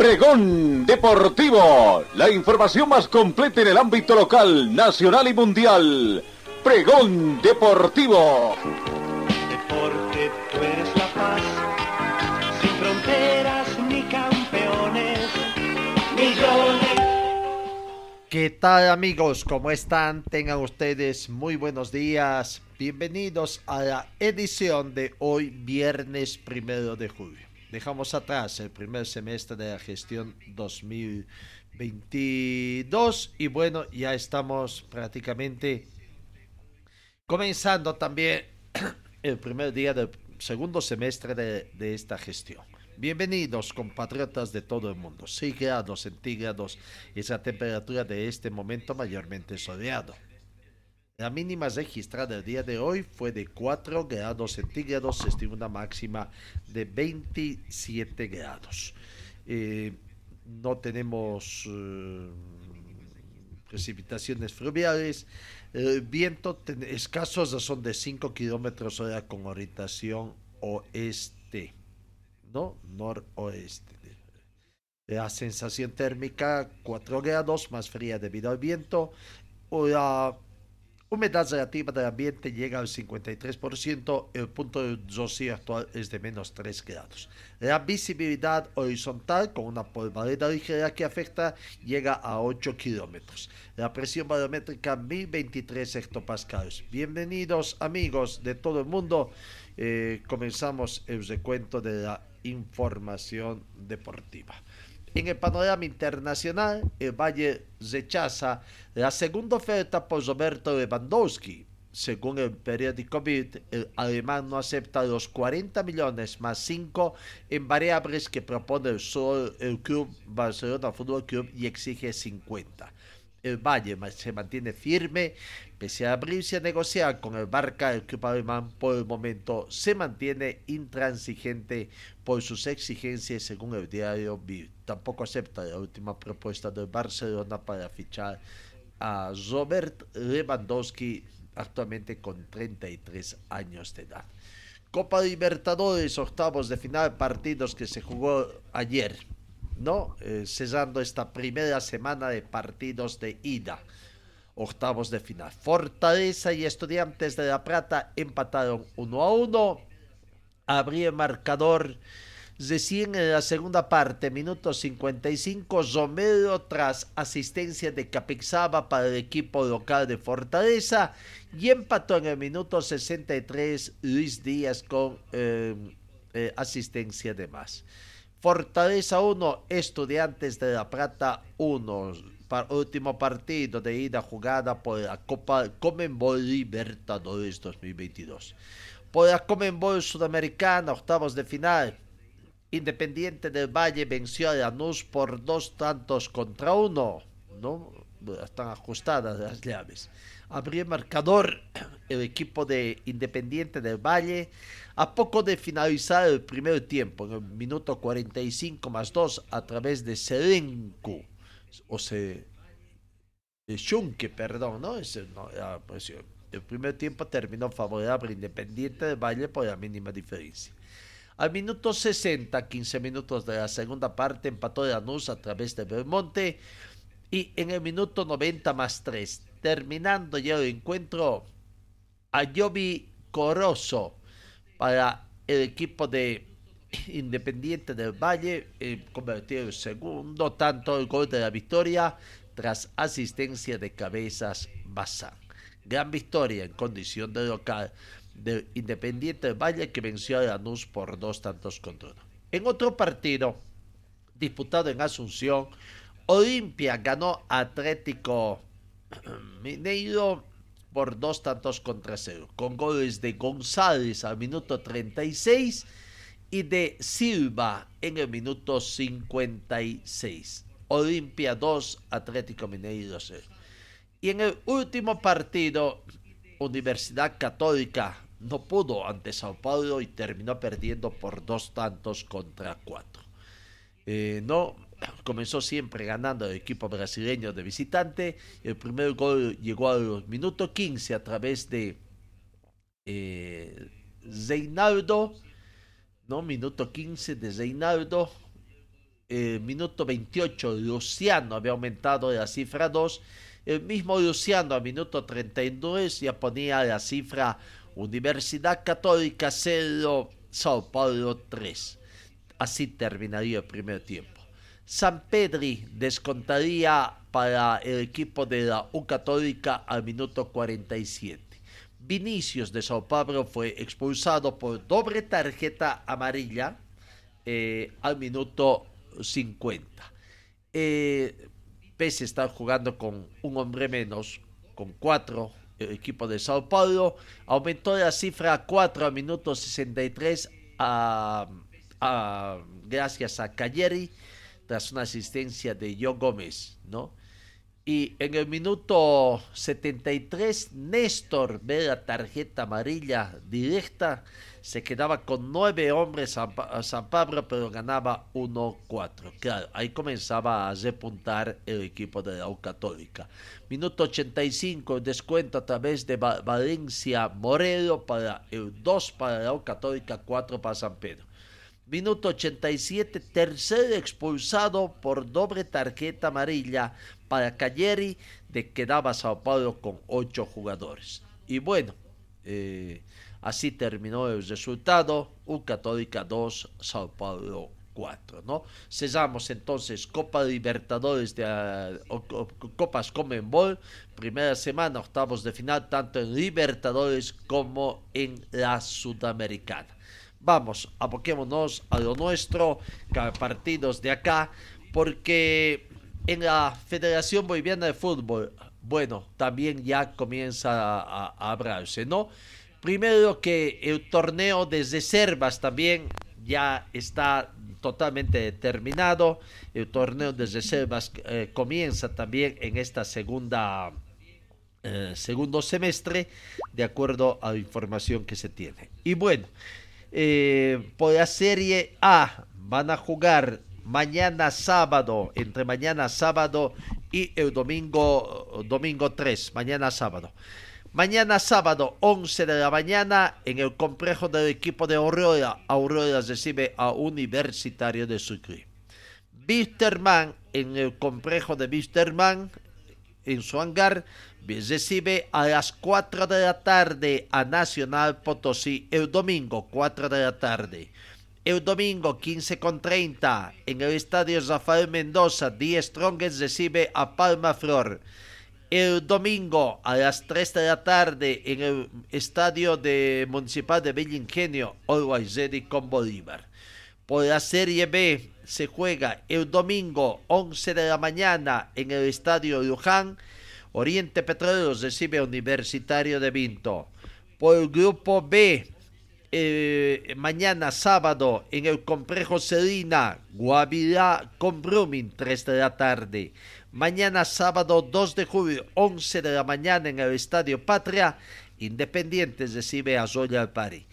Pregón Deportivo, la información más completa en el ámbito local, nacional y mundial. Pregón Deportivo. Deporte, tú eres la paz, sin fronteras ni campeones, millones. ¿Qué tal amigos? ¿Cómo están? Tengan ustedes muy buenos días. Bienvenidos a la edición de hoy, viernes primero de julio. Dejamos atrás el primer semestre de la gestión 2022 y bueno, ya estamos prácticamente comenzando también el primer día del segundo semestre de, de esta gestión. Bienvenidos compatriotas de todo el mundo. 6 grados centígrados es la temperatura de este momento mayormente soleado. La mínima registrada el día de hoy fue de 4 grados centígrados, se estima una máxima de 27 grados. Eh, no tenemos eh, precipitaciones fluviales. El viento ten, escasos son de 5 kilómetros hora con orientación oeste, ¿no? Noroeste. La sensación térmica 4 grados, más fría debido al viento. La Humedad relativa del ambiente llega al 53%, el punto de rocío actual es de menos 3 grados. La visibilidad horizontal con una polvareda ligera que afecta llega a 8 kilómetros. La presión barométrica 1023 hectopascales. Bienvenidos amigos de todo el mundo. Eh, comenzamos el recuento de la información deportiva. En el panorama internacional, el Valle rechaza la segunda oferta por Roberto Lewandowski. Según el periódico Bild, el alemán no acepta los 40 millones más 5 en variables que propone el, Sol, el club Barcelona Fútbol Club y exige 50 el Valle se mantiene firme, pese a abrirse a negociar con el Barca, el club alemán por el momento se mantiene intransigente por sus exigencias según el diario Bild. Tampoco acepta la última propuesta del Barcelona para fichar a Robert Lewandowski, actualmente con 33 años de edad. Copa Libertadores, octavos de final, partidos que se jugó ayer. ¿No? Eh, esta primera semana de partidos de ida. Octavos de final. Fortaleza y Estudiantes de La Plata empataron 1 a 1. Abría el marcador recién en la segunda parte, minuto 55, Romero tras asistencia de Capixaba para el equipo local de Fortaleza y empató en el minuto 63 Luis Díaz con eh, eh, asistencia de más. Fortaleza 1, Estudiantes de La Plata 1. último partido de ida jugada por la Copa Comenbol Libertadores 2022. Por la Comenbol Sudamericana, octavos de final. Independiente del Valle venció a Lanús por dos tantos contra uno. ¿no? Están ajustadas las llaves. Abrió el marcador el equipo de Independiente del Valle a poco de finalizar el primer tiempo, en el minuto 45 más 2, a través de Serenco, o se. de Schunke, perdón, no pues, el primer tiempo terminó favorable Independiente del Valle por la mínima diferencia. Al minuto 60, 15 minutos de la segunda parte, empató Lanús a través de Belmonte. Y en el minuto 90 más 3, terminando ya el encuentro, Ayobi Corozo para el equipo de Independiente del Valle, eh, convertido el segundo tanto el gol de la victoria tras asistencia de Cabezas Bazán. Gran victoria en condición de local del Independiente del Valle que venció a Lanús por dos tantos contra uno. En otro partido disputado en Asunción, Olimpia ganó Atlético Mineiro por dos tantos contra cero, con goles de González al minuto 36 y de Silva en el minuto 56. Olimpia 2, Atlético Mineiro 0. Y en el último partido, Universidad Católica no pudo ante Sao Paulo y terminó perdiendo por dos tantos contra cuatro. Eh, no comenzó siempre ganando el equipo brasileño de visitante. El primer gol llegó a los minutos 15 a través de eh, ¿no? Minuto 15 de Zeinaldo. Minuto 28, Luciano había aumentado la cifra 2. El mismo Luciano a minuto 32 ya ponía la cifra Universidad Católica 0, Sao Paulo 3. Así terminaría el primer tiempo. San Pedri descontaría para el equipo de la U Católica al minuto 47. Vinicius de Sao Paulo fue expulsado por doble tarjeta amarilla eh, al minuto 50. Eh, pese a estar jugando con un hombre menos, con cuatro, el equipo de Sao Paulo aumentó la cifra a 4 a minuto 63 a, a, gracias a Cayeri tras una asistencia de Joe Gómez, ¿no? Y en el minuto 73, Néstor ve la tarjeta amarilla directa. Se quedaba con nueve hombres a San Pablo, pero ganaba 1-4. Claro, ahí comenzaba a repuntar el equipo de la U Católica. Minuto 85, descuento a través de Valencia Morelo para el 2 para la U Católica, 4 para San Pedro. Minuto 87, tercer expulsado por doble tarjeta amarilla para Cayeri, de quedaba Sao Paulo con ocho jugadores. Y bueno, eh, así terminó el resultado, U Católica 2, Sao Paulo 4, ¿no? Cesamos entonces Copa Libertadores de Copas Comenbol, primera semana, octavos de final, tanto en Libertadores como en la Sudamericana. Vamos, aboquémonos a lo nuestro, partidos de acá, porque en la Federación Boliviana de Fútbol, bueno, también ya comienza a, hablarse, ¿no? Primero que el torneo de reservas también ya está totalmente terminado. El torneo de reservas eh, comienza también en esta segunda eh, segundo semestre, de acuerdo a la información que se tiene. Y bueno, eh, por la Serie A van a jugar mañana sábado, entre mañana sábado y el domingo, domingo 3, mañana sábado. Mañana sábado, 11 de la mañana, en el complejo del equipo de Aurora, Aurora recibe a Universitario de Sucre. Wisterman, en el complejo de Wisterman, en su hangar, recibe a las 4 de la tarde a Nacional Potosí el domingo 4 de la tarde. El domingo 15 con 30 en el estadio Rafael Mendoza, Die Strongest recibe a Palma Flor. El domingo a las 3 de la tarde en el estadio de Municipal de Villa Ingenio, Always Ready con Bolívar. Por la Serie B se juega el domingo 11 de la mañana en el estadio Luján Oriente Petroleros recibe Universitario de Vinto. Por el grupo B, eh, mañana sábado en el complejo Selina, Guavirá con Brumming, 3 de la tarde. Mañana sábado 2 de julio, 11 de la mañana en el Estadio Patria, Independientes recibe a Zoya Pari.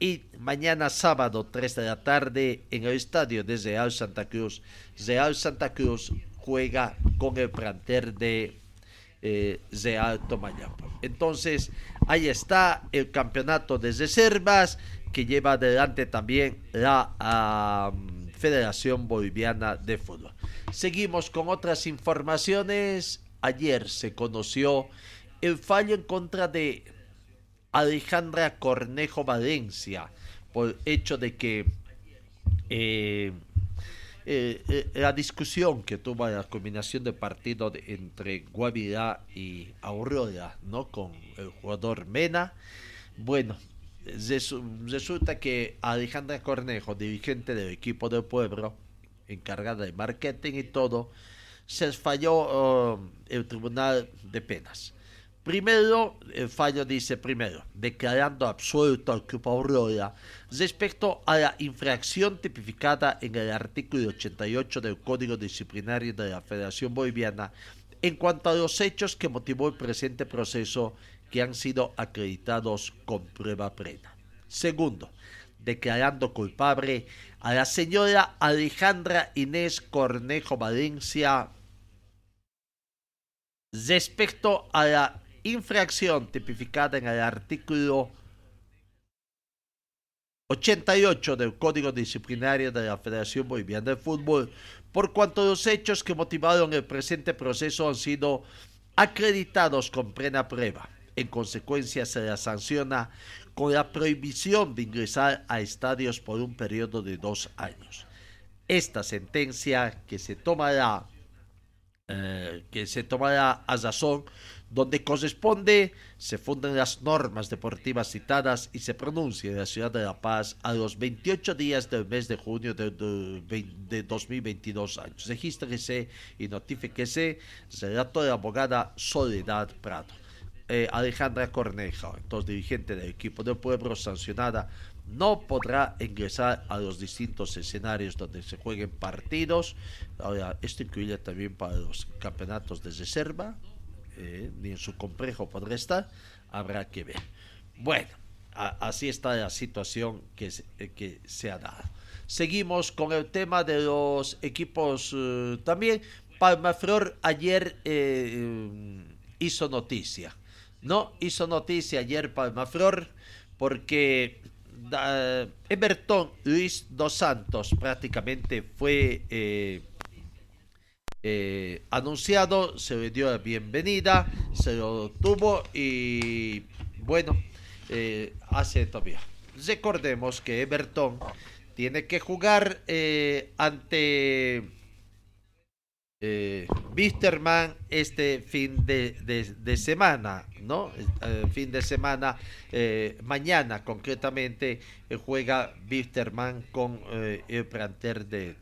Y mañana sábado 3 de la tarde en el estadio de Real Santa Cruz, Real Santa Cruz juega con el planter de eh, de Alto Mayapa. Entonces, ahí está el campeonato de reservas que lleva adelante también la Federación Boliviana de Fútbol. Seguimos con otras informaciones. Ayer se conoció el fallo en contra de Alejandra Cornejo Valencia por hecho de que eh, eh, eh, la discusión que tuvo la combinación de partido entre Guavirá y Aurora, ¿no? Con el jugador Mena. Bueno, resulta que Alejandra Cornejo, dirigente del equipo del pueblo, encargada de marketing y todo, se falló oh, el tribunal de penas. Primero, el fallo dice primero, declarando absuelto al Club Aurora respecto a la infracción tipificada en el artículo 88 del Código Disciplinario de la Federación Boliviana en cuanto a los hechos que motivó el presente proceso que han sido acreditados con prueba plena. Segundo, declarando culpable a la señora Alejandra Inés Cornejo Valencia respecto a la infracción tipificada en el artículo 88 del Código Disciplinario de la Federación Boliviana de Fútbol, por cuanto los hechos que motivaron el presente proceso han sido acreditados con plena prueba. En consecuencia, se la sanciona con la prohibición de ingresar a estadios por un periodo de dos años. Esta sentencia que se tomará, eh, que se tomará a razón donde corresponde, se funden las normas deportivas citadas y se pronuncia en la ciudad de La Paz a los 28 días del mes de junio de, de, 2022 años. Regístrese y notifíquese, relato de la abogada Soledad Prado. Eh, Alejandra Corneja, entonces dirigente del equipo del pueblo, sancionada, no podrá ingresar a los distintos escenarios donde se jueguen partidos. Ahora, esto incluye también para los campeonatos de reserva, eh, ni en su complejo podrá estar, habrá que ver. Bueno, así está la situación que, eh, que se ha dado. Seguimos con el tema de los equipos eh, también. Palmaflor ayer hizo noticia. No hizo noticia ayer Palmaflor porque Everton Luis Dos Santos prácticamente fue eh, anunciado, se le dio la bienvenida, se lo tuvo y bueno, eh, hace todavía. Recordemos que Everton tiene que jugar eh, ante eh, Bisterman este fin de, semana, ¿no? fin de semana, mañana concretamente, juega Bisterman con el planter de...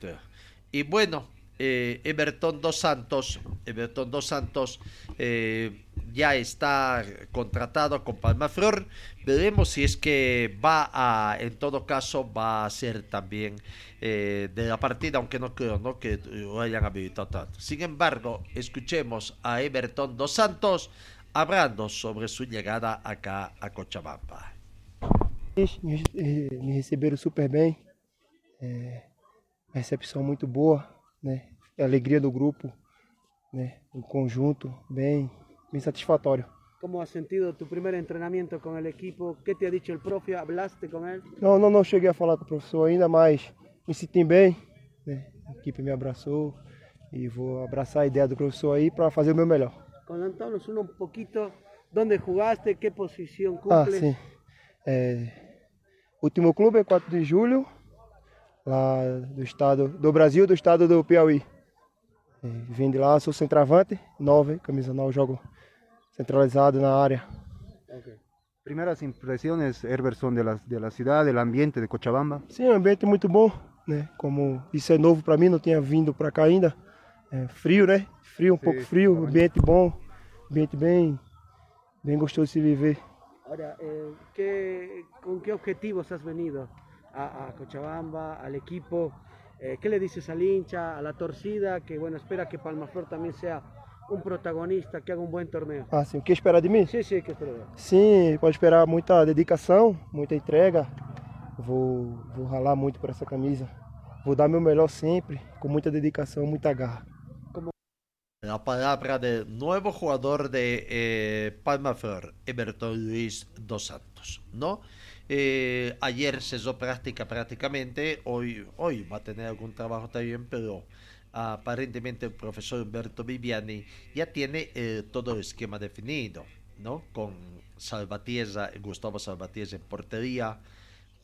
Y bueno, eh, Everton dos Santos, Everton dos Santos eh, ya está contratado con Palmaflor. Veremos si es que va a, en todo caso, va a ser también eh, de la partida, aunque no creo ¿no? que lo hayan habilitado tanto. Sin embargo, escuchemos a Everton dos Santos hablando sobre su llegada acá a Cochabamba. Me receberam super bem, recepção muito né? A alegria do grupo, né? O conjunto, bem, bem satisfatório. ¿Cómo has sentido tu primer entrenamiento con el equipo? ¿Qué te ha dicho el profe? ¿Hablaste con él? Não, não, não cheguei a falar com o professor ainda, mas me senti bem. Né? A equipe me abraçou e vou abraçar a ideia do professor aí para fazer o meu melhor. Contanos um pouquinho onde jogaste, que posição cumple. Ah, sim. É, último clube é 4 de julho, lá do estado do Brasil, do estado do Piauí. E vim de lá, sou centroavante, 9, camisa 9, jogo centralizado na área. Okay. Primeiras impressões, Herberson, de la, de la cidade, do ambiente de Cochabamba? Sim, ambiente é muito bom, né? Como isso é novo para mim, não tinha vindo para cá ainda. É frio, né? Frio, um Sim, pouco frio, ambiente bom, ambiente bem, bem gostoso de se viver. Agora, eh, que, com que objetivos has venido? A, Cochabamba, al equipo. Eh, ¿Qué le dices al hincha, a la torcida, que bueno, espera que Palmaflor también sea um protagonista, que haga um bom torneio. Ah, sim. O que espera de mim? Sim, sim, que espera. Sim, pode esperar muita dedicação, muita entrega. Vou, vou ralar muito por essa camisa. Vou dar meu melhor sempre, com muita dedicação, muita garra. La palabra del nuevo jugador de eh, Everton Luis dos Santos, ¿no? Eh, ayer cesó práctica prácticamente, hoy, hoy va a tener algún trabajo también, pero aparentemente el profesor Humberto Viviani ya tiene eh, todo el esquema definido, ¿no? Con Salvatierra, Gustavo Salvatierra en portería,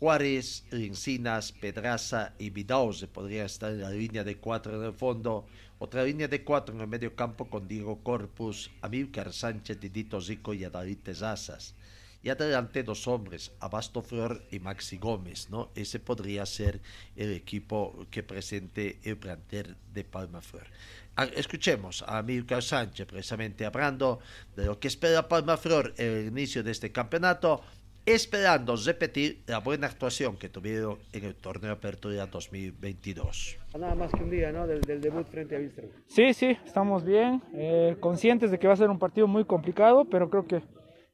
Juárez, Encinas, Pedraza y Vidauze podrían estar en la línea de cuatro en el fondo, otra línea de cuatro en el medio campo con Diego Corpus, Amílcar Sánchez, Didito Zico y Adalite Tezazas y adelante dos hombres, Abasto Flor y Maxi Gómez, ¿no? Ese podría ser el equipo que presente el plantel de Palma Flor. Ah, escuchemos a Milcar Sánchez precisamente hablando de lo que espera Palma Flor en el inicio de este campeonato, esperando repetir la buena actuación que tuvieron en el torneo Apertura 2022. Nada más que un día, ¿no? Del, del debut frente a Wilstermann. Sí, sí, estamos bien, eh, conscientes de que va a ser un partido muy complicado, pero creo que,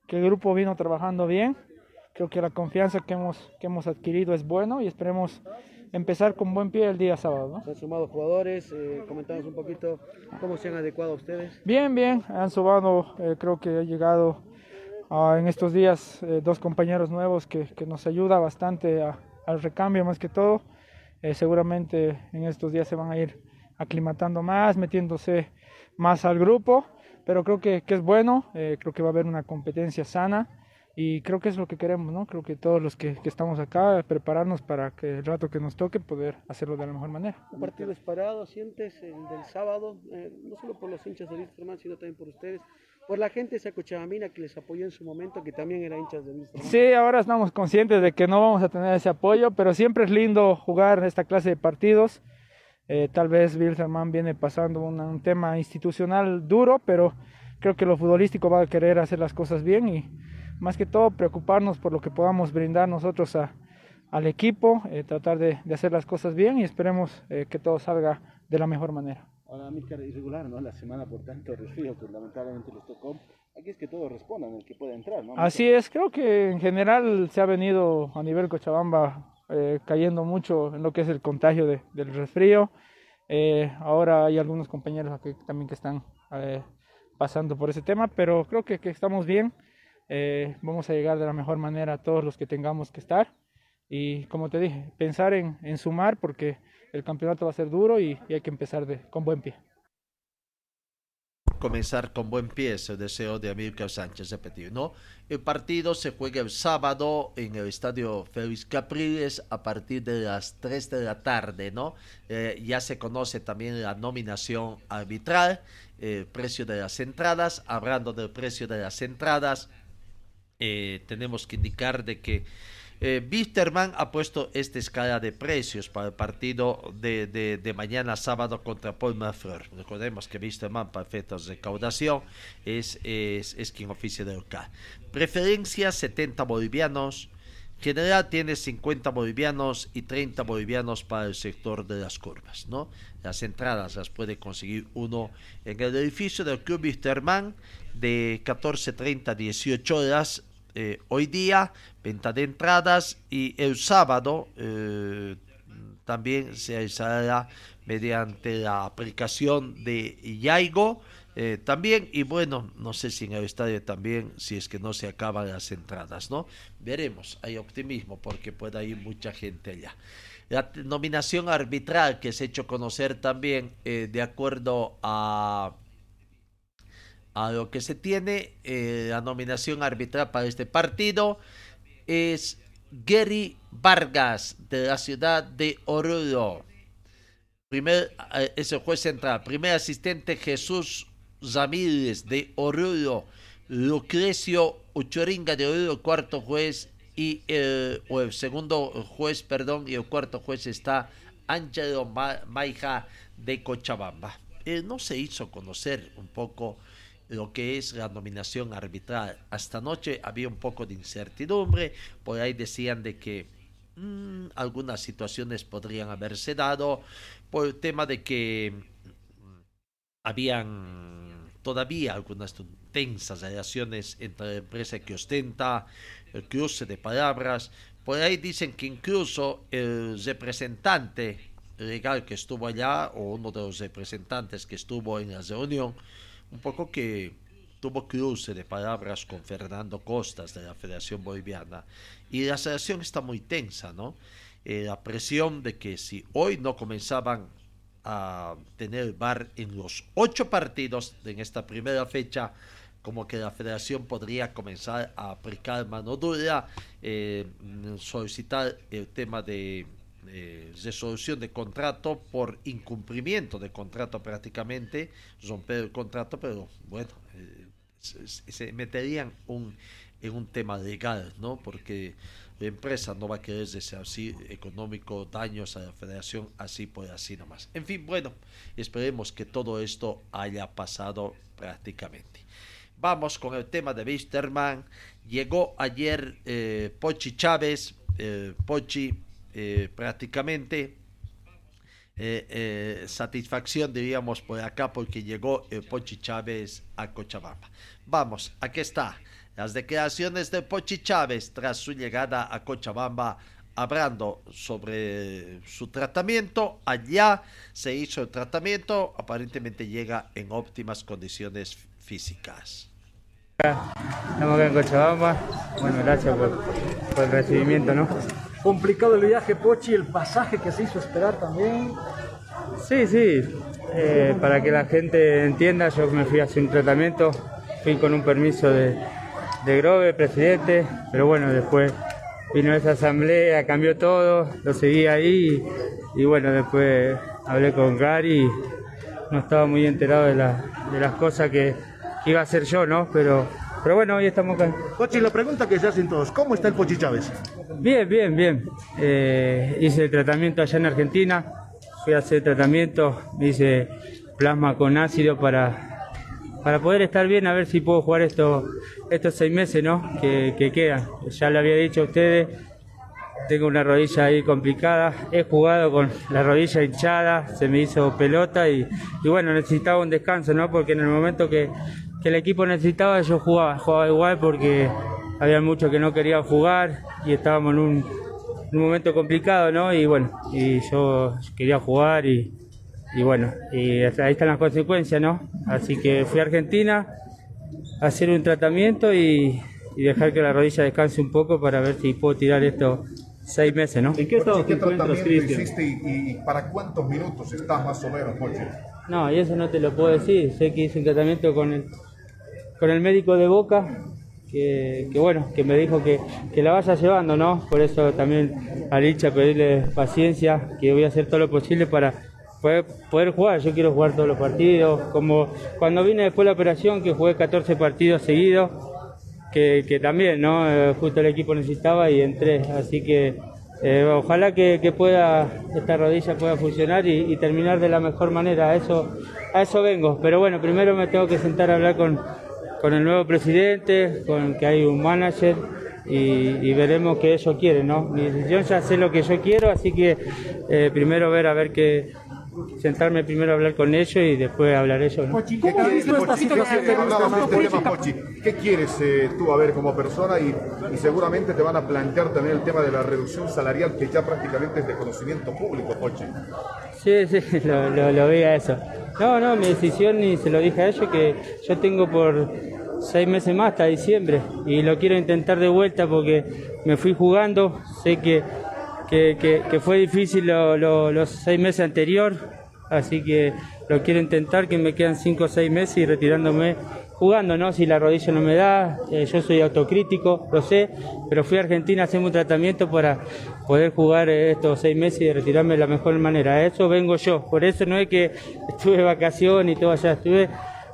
que el grupo vino trabajando bien. Creo que la confianza que hemos, que hemos adquirido es bueno y esperemos empezar con buen pie el día sábado. ¿no? Se han sumado jugadores, eh, comentamos un poquito cómo se han adecuado ustedes. Bien, bien, han sumado, eh, creo que ha llegado ah, en estos días eh, dos compañeros nuevos que, que nos ayuda bastante a- al recambio más que todo. Eh, seguramente en estos días se van a ir aclimatando más, metiéndose más al grupo, pero creo que, que es bueno, eh, creo que va a haber una competencia sana y creo que es lo que queremos, ¿no? Creo que todos los que, que estamos acá, prepararnos para que el rato que nos toque poder hacerlo de la mejor manera. Un partido esperado, sientes el del sábado, eh, no solo por los hinchas de Wilstermann, sino también por ustedes, por la gente de esa Cochabamina que les apoyó en su momento, que también era hinchas de Wilstermann. Sí, ahora estamos conscientes de que no vamos a tener ese apoyo, pero siempre es lindo jugar esta clase de partidos. Eh, tal vez Wilstermann viene pasando un tema institucional duro, pero creo que lo futbolístico va a querer hacer las cosas bien y más que todo preocuparnos por lo que podamos brindar nosotros a- al equipo, eh, tratar de, de hacer las cosas bien y esperemos eh, que todo salga de la mejor manera. Ahora, Mícar, irregular, ¿no? La semana por tanto resfrío que lamentablemente les tocó. Aquí es que todos respondan, el que pueda entrar, ¿no? Así es, creo que en general se ha venido a nivel Cochabamba eh, cayendo mucho en lo que es el contagio de- del resfrío. Eh, ahora hay algunos compañeros aquí también que están eh, pasando por ese tema, pero creo que, que estamos bien. Eh, vamos a llegar de la mejor manera a todos los que tengamos que estar. Y como te dije, pensar en, en sumar porque el campeonato va a ser duro y, y hay que empezar de, con buen pie. comenzar con buen pie es el deseo de Amílcar Sánchez repetir, ¿no? El partido se juega el sábado en el estadio Félix Capriles a partir de las 3 de la tarde, ¿no? Eh, ya se conoce también la nominación arbitral, el precio de las entradas. Hablando del precio de las entradas, eh, tenemos que indicar de que eh, Wisterman ha puesto esta escala de precios para el partido de, de, mañana sábado contra Paul Fleur. Recordemos que Wisterman para efectos de recaudación es, es, es quien oficia de local. Preferencia 70 bolivianos. General tiene 50 bolivianos y 30 bolivianos para el sector de las curvas, ¿no? Las entradas las puede conseguir uno en el edificio del Club Wisterman de 14.30 a 18 horas eh, hoy día, venta de entradas y el sábado eh, también se realizará mediante la aplicación de Yaigo eh, también y bueno, no sé si en el estadio también, si es que no se acaban las entradas, ¿no? Veremos, hay optimismo porque puede ir mucha gente allá. La nominación arbitral que se ha hecho conocer también de acuerdo a a lo que se tiene, eh, la nominación arbitral para este partido es Gary Vargas de la ciudad de Oruro. Primer, eh, es el juez central. Primer asistente Jesús Ramírez de Oruro. Lucrecio Uchoringa de Oruro, cuarto juez. Y el, o el segundo juez, perdón, y el cuarto juez está Ángelo Ma- Maija de Cochabamba. Eh, no se hizo conocer un poco lo que es la nominación arbitral. Hasta anoche había un poco de incertidumbre, por ahí decían de que mm, algunas situaciones podrían haberse dado por el tema de que mm, habían todavía algunas tensas relaciones entre la empresa que ostenta el cruce de palabras. Por ahí dicen que incluso el representante legal que estuvo allá, o uno de los representantes que estuvo en la reunión, un poco que tuvo cruce de palabras con Fernando Costas de la Federación Boliviana. Y la relación está muy tensa, ¿no? Eh, la presión de que si hoy no comenzaban a tener bar en los ocho partidos en esta primera fecha, como que la federación podría comenzar a aplicar mano dura, eh, solicitar el tema de eh, resolución de contrato por incumplimiento de contrato prácticamente, romper el contrato, pero bueno, eh, se, meterían un, en un tema legal, ¿no? Porque la empresa no va a querer así económico daños a la federación así por así nomás. En fin, bueno, esperemos que todo esto haya pasado prácticamente. Vamos con el tema de Wisterman. Llegó ayer eh, Pochi Chávez, Pochi eh, prácticamente satisfacción diríamos por acá porque llegó Pochi Chávez a Cochabamba. Vamos, aquí está las declaraciones de Pochi Chávez tras su llegada a Cochabamba hablando sobre su tratamiento. Allá se hizo el tratamiento, aparentemente llega en óptimas condiciones físicas. Estamos acá en Cochabamba. Bueno, gracias por, el recibimiento, ¿no? Complicado el viaje, Pochi, el pasaje que se hizo esperar también. Sí, sí. Eh, para que la gente entienda, yo me fui a hacer un tratamiento, fui con un permiso de, de Grove, presidente, pero bueno, después vino esa asamblea, cambió todo, lo seguí ahí y, bueno, después hablé con Gary, no estaba muy enterado de, de las cosas que, iba a hacer yo, ¿no? Pero, pero bueno, hoy estamos acá. Pochi, la pregunta que se hacen todos, ¿cómo está el Pochi Chávez? Bien, bien, bien. Eh, hice el tratamiento allá en Argentina, fui a hacer tratamiento, hice plasma con ácido para para poder estar bien, a ver si puedo jugar estos, estos seis meses ¿no? que, que quedan. Ya le había dicho a ustedes, tengo una rodilla ahí complicada, he jugado con la rodilla hinchada, se me hizo pelota y, bueno, necesitaba un descanso, ¿no? porque en el momento que, el equipo necesitaba yo jugaba, jugaba igual porque había muchos que no querían jugar y estábamos en un, un momento complicado, ¿no? Y bueno, y yo quería jugar y, y bueno, y ahí están las consecuencias, ¿no? Así que fui a Argentina a hacer un tratamiento y, dejar que la rodilla descanse un poco para ver si puedo tirar esto seis meses, ¿no? ¿En qué estado te encuentras, Cristian? Y, y, para cuántos minutos estás más o menos, Poche? No, y eso no te lo puedo decir. Sé que hice un tratamiento con el, con el médico de Boca, que, bueno, que me dijo que, que, la vaya llevando, ¿no? Por eso también a Licha pedirle paciencia, que voy a hacer todo lo posible para poder, poder jugar. Yo quiero jugar todos los partidos. Como cuando vine después de la operación, que jugué 14 partidos seguidos, que, que también, ¿no? Eh, justo el equipo necesitaba y entré. Así que eh, ojalá que, que, pueda, esta rodilla pueda funcionar y, terminar de la mejor manera. Eso, a eso vengo. Pero bueno, primero me tengo que sentar a hablar con, con el nuevo presidente, con que hay un manager. Y, veremos qué ellos quieren, ¿no? Decisión ya sé lo que yo quiero, así que eh, primero ver a ver qué, sentarme primero a hablar con ellos y después hablar ellos. ¿no? ¿Qué, quieres, ¿Qué quieres eh, tú a ver como persona? Y, seguramente te van a plantear también el tema de la reducción salarial que ya prácticamente es de conocimiento público, Pochi. Sí, sí, lo, lo, vi a eso. No, no, mi decisión y se lo dije a ellos que yo tengo por seis meses más hasta diciembre y lo quiero intentar de vuelta porque me fui jugando, sé que que, fue difícil los seis meses anterior, así que lo quiero intentar, que me quedan cinco o seis meses y retirándome jugando, ¿no? Si la rodilla no me da, eh, yo soy autocrítico, lo sé, pero fui a Argentina a hacerme un tratamiento para poder jugar eh, estos seis meses y retirarme de la mejor manera. A eso vengo yo, por eso no es que estuve de vacaciones y todo allá, estuve,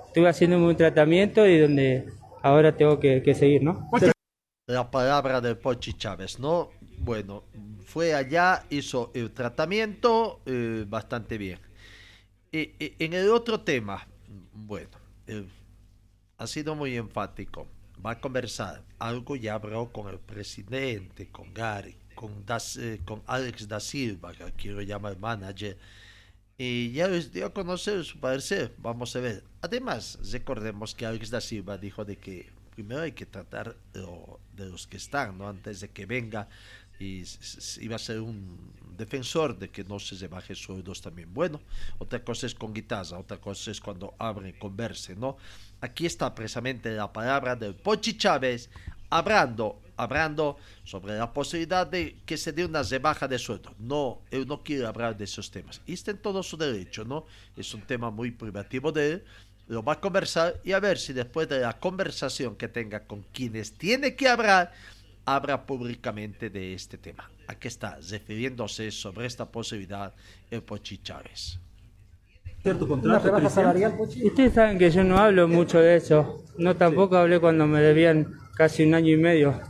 estuve haciéndome un tratamiento y donde ahora tengo que, que seguir, ¿no? La palabra de Pochi Chávez, ¿no? Bueno, fue allá, hizo el tratamiento eh, bastante bien. en el otro tema, bueno, ha sido muy enfático. Va a conversar. Algo ya habló con el presidente, con Gary, con, eh, Alex da Silva, que aquí lo llama el manager. Y ya les dio a conocer su parecer. Vamos a ver. Además, recordemos que Alex da Silva dijo de que primero hay que tratar de los que están, ¿no? Antes de que venga y iba a ser un defensor de que no se baje sueldos también. Bueno, otra cosa es con guitarra, otra cosa es cuando abre converse, ¿no? Aquí está precisamente la palabra del Pochi Chávez hablando, hablando sobre la posibilidad de que se dé una rebaja de sueldo. No, él no quiere hablar de esos temas. Y está en todo su derecho, ¿no? Es un tema muy privativo de él. Lo va a conversar y a ver si después de la conversación que tenga con quienes tiene que hablar, habla públicamente de este tema. Aquí está, refiriéndose sobre esta posibilidad el Pochi Chávez. Ustedes saben que yo no hablo mucho de eso. No tampoco hablé cuando me debían casi un año y medio,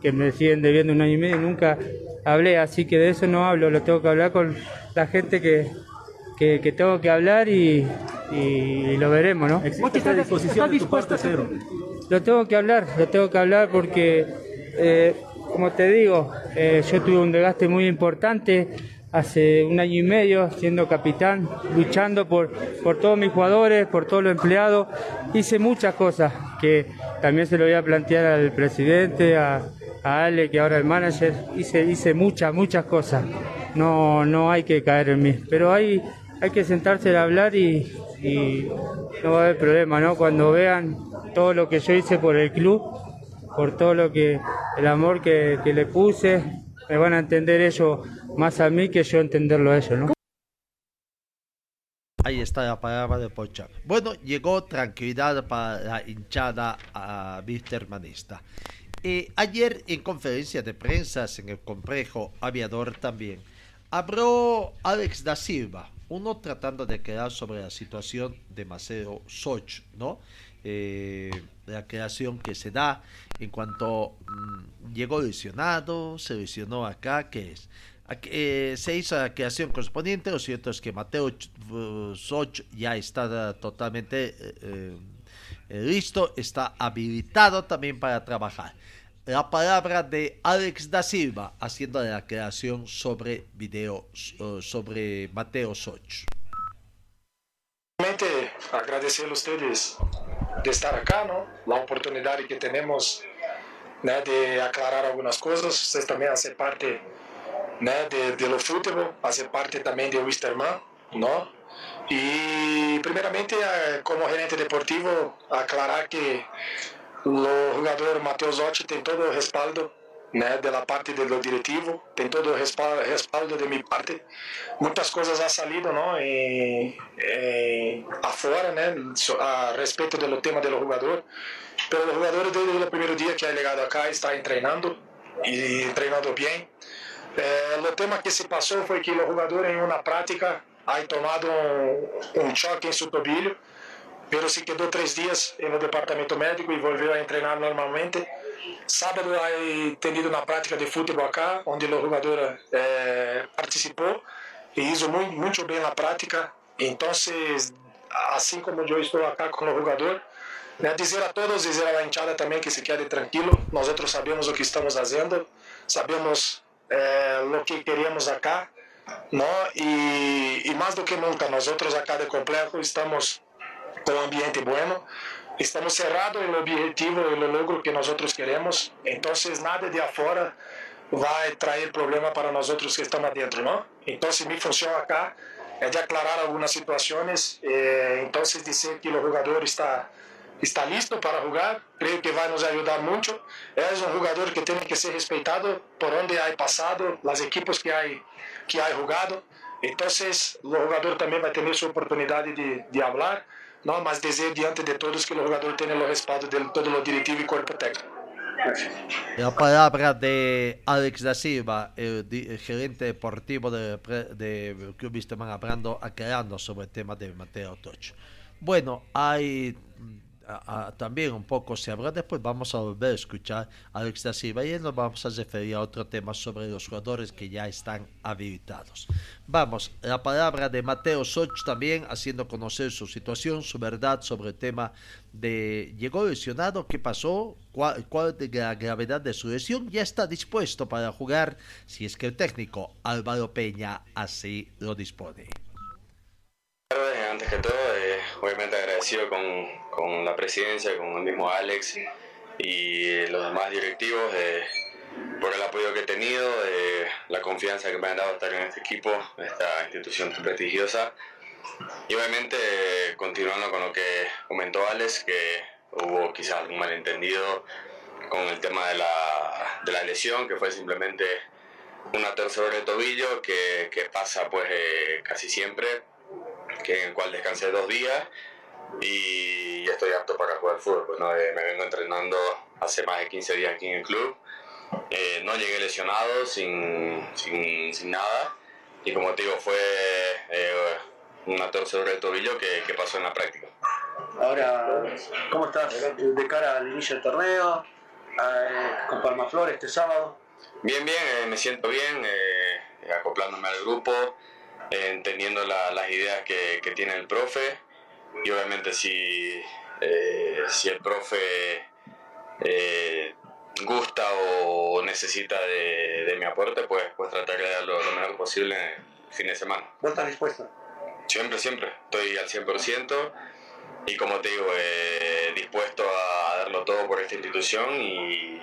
que me siguen debiendo un año y medio y nunca hablé, así que de eso no hablo, lo tengo que hablar con la gente que, que, que tengo que hablar y, y lo veremos, ¿no? ¿Existe esa disposición de tu parte, Cedro? Lo tengo que hablar, lo tengo que hablar porque, eh, como te digo, eh, yo tuve un desgaste muy importante hace un año y medio siendo capitán, luchando por, por todos mis jugadores, por todos los empleados. Hice muchas cosas que también se lo voy a plantear al presidente, a, Ale, que ahora es el manager. Hice, hice muchas, muchas cosas. No, no hay que caer en mí, pero hay, hay que sentarse a hablar y no va a haber problema, ¿no? Cuando vean todo lo que yo hice por el club, por todo lo que, el amor que, que le puse, me van a entender ellos más a mí que yo entenderlo a ellos, ¿no? Ahí está la palabra de Pochak. Bueno, llegó tranquilidad para la hinchada a Manista. Eh, ayer en conferencia de prensa en el complejo aviador también habló Alex da Silva, uno tratando de quedar sobre la situación de Maceo Soch, ¿no? Eh, la creación que se da en cuanto mm, llegó lesionado, se lesionó acá, que es? Eh, se hizo la creación correspondiente, lo cierto es que Mateo Soch ya está totalmente eh, eh, listo, está habilitado también para trabajar. La palabra de Alex da Silva haciendo la creación sobre video sobre Mateo Soch. Realmente agradecer a ustedes de estar acá, ¿no? La oportunidad que tenemos ¿no? de aclarar algunas cosas. Ustedes también hacen parte né, de, de fútbol, hace parte também de Wisterman, não? E primeiramente, eh, como gerente deportivo, aclarar que o jogador Matheus Otti tem todo o respaldo né, da parte do diretivo, tem todo o respaldo, respaldo de minha parte. Muitas coisas han salido não, em, em, afora né, a respeito do tema do jogador. Pero o jogador desde o primeiro dia que é ligado acá está treinando e treinando bem. Eh, o tema que se passou foi que o jogador em uma prática ha tomado um, um choque em seu tobilho, pero se quedou três dias no departamento médico e voltou a treinar normalmente. Sábado ha tenido na prática de futebol acá, onde o jogador eh, participou e hizo muito, muito bem na prática. Então, assim como eu estou acá com o jogador, né, dizer a todos, dizer a hinchada também que se quede tranquilo, nós outros sabemos o que estamos fazendo, sabemos é, lo que queríamos acá, ¿no? Y, y, más do que nunca, nosotros acá de Complejo estamos con un ambiente bueno, estamos cerrados el objetivo y el logro que nosotros queremos, entonces nada de afuera va a traer problema para nosotros que estamos adentro, ¿no? Entonces mi función acá es de aclarar algunas situaciones, eh, entonces decir que el jugador está está listo para jugar, creio que vai nos ajudar muito. É um jogador que tem que ser respeitado por onde ha passado, as equipes que ha, que jogado. Então, o jogador também vai ter sua oportunidade de, de falar, não, mas dizer diante de todos que o jogador tem o respaldo de todo o diretivo e corpo técnico. La palabra de Alex da Silva, el, el gerente deportivo del de, Club Wisterman, hablando, aclarando sobre el tema de Mateo Toch. Bueno, hay también un poco se habrá después vamos a volver a escuchar a Alex da Silva y nos vamos a referir a otro tema sobre los jugadores que ya están habilitados. Vamos, la palabra de Mateo Soch también haciendo conocer su situación, su verdad sobre el tema de llegó lesionado, qué pasó, cuál, cuál es la gravedad de su lesión, ya está dispuesto para jugar si es que el técnico Álvaro Peña así lo dispone. Antes que todo, eh, obviamente agradecido con, con, la presidencia, con el mismo Alex y los demás directivos eh, por el apoyo que he tenido, eh, la confianza que me han dado estar en este equipo, esta institución tan prestigiosa. Y obviamente continuando con lo que comentó Alex, que hubo quizás algún malentendido con el tema de la, de la lesión, que fue simplemente una torcedura de tobillo que, que pasa pues casi siempre que en el cual descansé dos días y estoy apto para jugar fútbol. Pues, ¿no? Eh, me vengo entrenando hace más de 15 días aquí en el club. Eh, no llegué lesionado, sin, sin, sin, nada. Y como te digo, fue eh, una torcedura de tobillo que, que, pasó en la práctica. Ahora, ¿cómo estás de cara al inicio del torneo? eh, con Palmaflor este sábado? Bien, bien, me siento bien, acoplándome al grupo, eh, entendiendo la- las ideas que, que tiene el profe y obviamente si, eh, si el profe eh, gusta o necesita de, de mi aporte, pues, pues tratar de dar lo, lo mejor posible el fin de semana. ¿Vos estás dispuesto? Siempre, siempre. Estoy al 100% y como te digo, eh, dispuesto a darlo todo por esta institución y,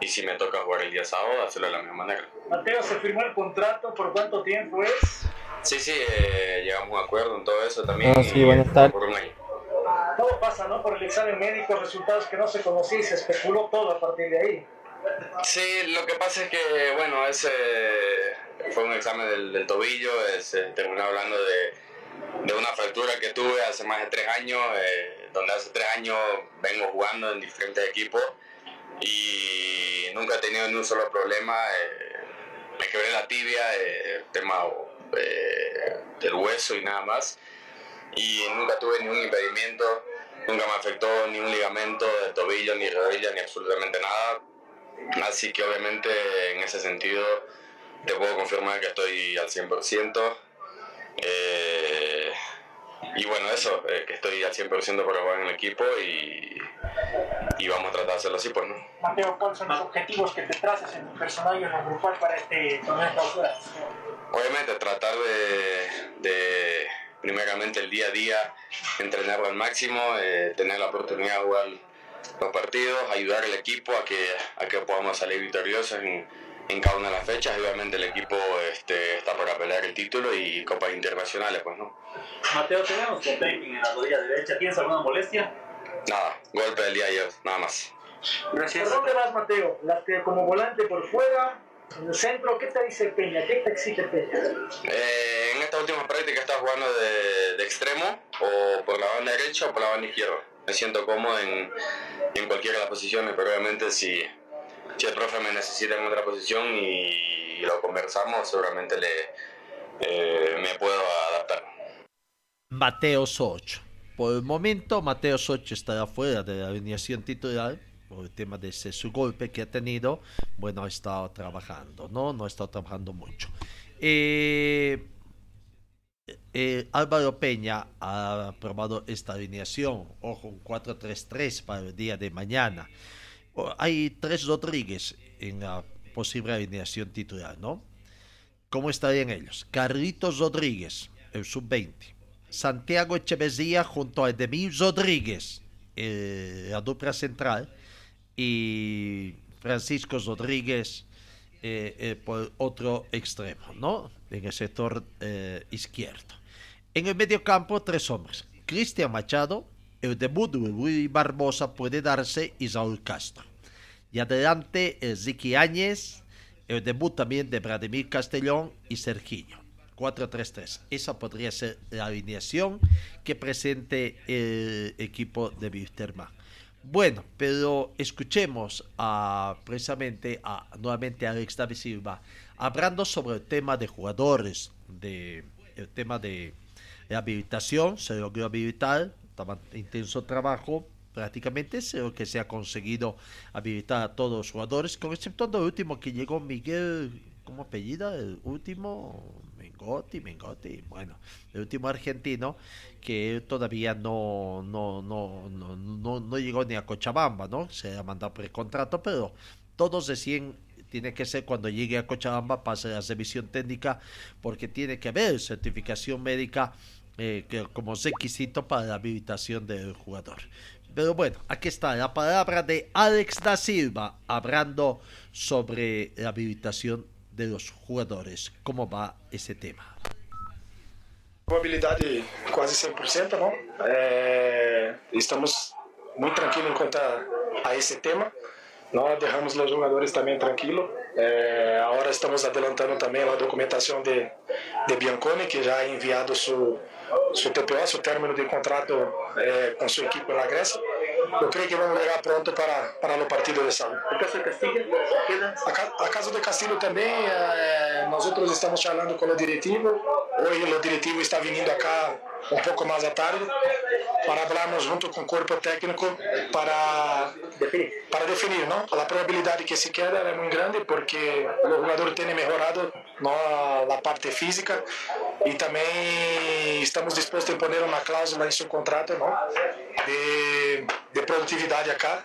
y si me toca jugar el día sábado, hacerlo de la misma manera. Mateo, ¿se firmó el contrato? ¿Por cuánto tiempo es? Sí, sí, eh, llegamos a un acuerdo en todo eso también. Ah, sí, buenas tardes. Por un año. Todo pasa, ¿no? Por el examen médico, resultados que no se conocían y se especuló todo a partir de ahí. Sí, lo que pasa es que, bueno, ese fue un examen del, del tobillo, se terminó hablando de, de una fractura que tuve hace más de tres años, eh, donde hace tres años vengo jugando en diferentes equipos y nunca he tenido ni un solo problema. eh, me quebré la tibia, eh, tema eh, del hueso y nada más. Y nunca tuve ningún impedimento, nunca me afectó ni un ligamento de tobillo, ni rodilla, ni absolutamente nada. Así que obviamente en ese sentido te puedo confirmar que estoy al 100%. Eh, y bueno, eso, eh, que estoy al 100% para jugar en el equipo y, y vamos a tratar de hacerlo así, pues no. Mateo, ¿cuáles son los objetivos que te traces en tu personal y en el grupal para este torneo de clausura? Obviamente tratar de, de, primeramente el día a día entrenarlo al máximo, eh, tener la oportunidad de jugar los partidos, ayudar al equipo a que, a que podamos salir victoriosos en, en cada una de las fechas y obviamente el equipo este, está para pelear el título y copas internacionales, pues no. Mateo, tenemos con taping en la rodilla derecha. ¿Tienes alguna molestia? Nada, golpe del día de ayer, nada más. Gracias. ¿Por dónde vas, Mateo? Las que como volante por fuera, en el centro, ¿qué te dice Peña? ¿Qué te exige Peña? Eh, en esta última práctica estás jugando de, de extremo o por la banda derecha o por la banda izquierda. Me siento cómodo en, en cualquiera de las posiciones, pero obviamente si, si el profe me necesita en otra posición y, lo conversamos, seguramente le, eh, me puedo adaptar. Mateo Soch. Por el momento, Mateo Soch estará fuera de la alineación titular por el tema de ese su golpe que ha tenido. Bueno, ha estado trabajando, ¿no? No ha estado trabajando mucho. Eh, eh, Álvaro Peña ha aprobado esta alineación. Ojo, un 4-3-3 para el día de mañana. Hay tres Rodríguez en la posible alineación titular, ¿no? ¿Cómo estarían ellos? Carlitos Rodríguez, el sub-20. Santiago Echeverría junto a Edemir Rodríguez, eh, la dupla central. Y Francisco Rodríguez eh, eh, por otro extremo, ¿no? En el sector eh, izquierdo. En el medio campo, tres hombres. Cristian Machado, el debut de Luis Barbosa puede darse y Raúl Castro. Y adelante, el Ziki Áñez, el debut también de Vladimir Castellón y Serginho. 4-3-3. Esa podría ser la alineación que presente el equipo de Wilstermann. Bueno, pero escuchemos a, precisamente a, nuevamente a Alex David Silva hablando sobre el tema de jugadores, de, el tema de rehabilitación, se logró habilitar, estaba intenso trabajo, prácticamente es lo que se ha conseguido habilitar a todos los jugadores, con excepto del último que llegó Miguel, ¿cómo apellida? El último, Mengotti, Mengotti, bueno, el último argentino que todavía no, no, no, no, no, llegó ni a Cochabamba, ¿no? Se ha mandado precontrato, pero todos decían tiene que ser cuando llegue a Cochabamba, pase la revisión técnica, porque tiene que haber certificación médica eh, que, como requisito para la habilitación del jugador. Pero bueno, aquí está la palabra de Alex da Silva hablando sobre la habilitación de los jugadores. ¿Cómo va ese tema? Probabilidade quase 100%, não? É, estamos muito tranquilos quanto a, a esse tema. Nós deixamos os jogadores também tranquilos. É, agora estamos adelantando também a documentação de, de Bianconi, que já é enviado seu, seu TPO, seu término de contrato é, com sua equipe na Grécia. Eu creio que vamos chegar pronto para, para o partido de sábado. ¿El caso de queda? A, a caso de Castilho também, eh, nós outros estamos falando com o diretivo. Hoje o diretivo está vindo acá um pouco mais à tarde para hablarnos junto con el cuerpo técnico para para definir, ¿no? La probabilidad de que se quede es muy grande porque los jugadores tienen mejorado ¿no? la parte física y también estamos dispuestos a poner una cláusula en su contrato, ¿no? De, de productividad acá.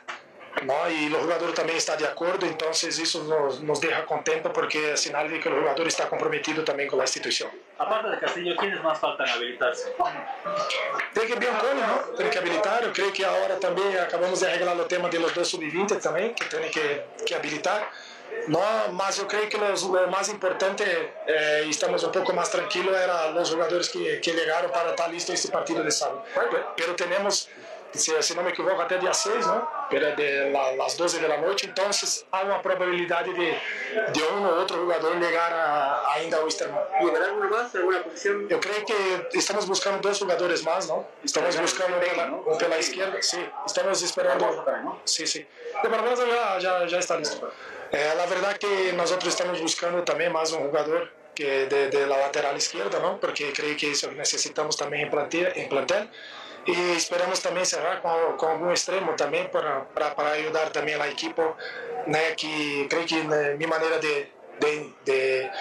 ¿no? Y los jugadores también están de acuerdo, entonces eso nos, nos deja contentos porque es señal de que el jugador está comprometido también con la institución. Aparte de Castillo, ¿quiénes más faltan habilitarse? Tiene que Bianconi, ¿no? Tiene que habilitar. Yo creo que ahora también acabamos de arreglar el tema de los dos sub-20 también, que tienen que, que habilitar. No, más yo creo que los, lo más importante, eh, estamos un poco más tranquilos, eran los jugadores que, que llegaron para estar listos este partido de sábado. Pero tenemos si, si, no me equivoco, até dia 6, ¿no? Pero de la, las 12 de la noche, entonces hay una probabilidad de, de uno u otro jugador llegar a, ainda ao Wisterman. ¿Llegará alguno más, alguna posición? Yo creo que estamos buscando dos jugadores más, ¿no? Estamos buscando pela, ¿no? pela izquierda, sí, estamos esperando. Sí, sí. De Barbosa ya, ya, ya está listo. Eh, la verdad que nosotros estamos buscando también más un jugador que de, de la lateral izquierda, ¿no? Porque creo que eso necesitamos también en plantel. Plantel y esperamos también cerrar con, con algún extremo también para, para, para ayudar también al equipo, ¿no? que creo que eh, mi manera de, de, de,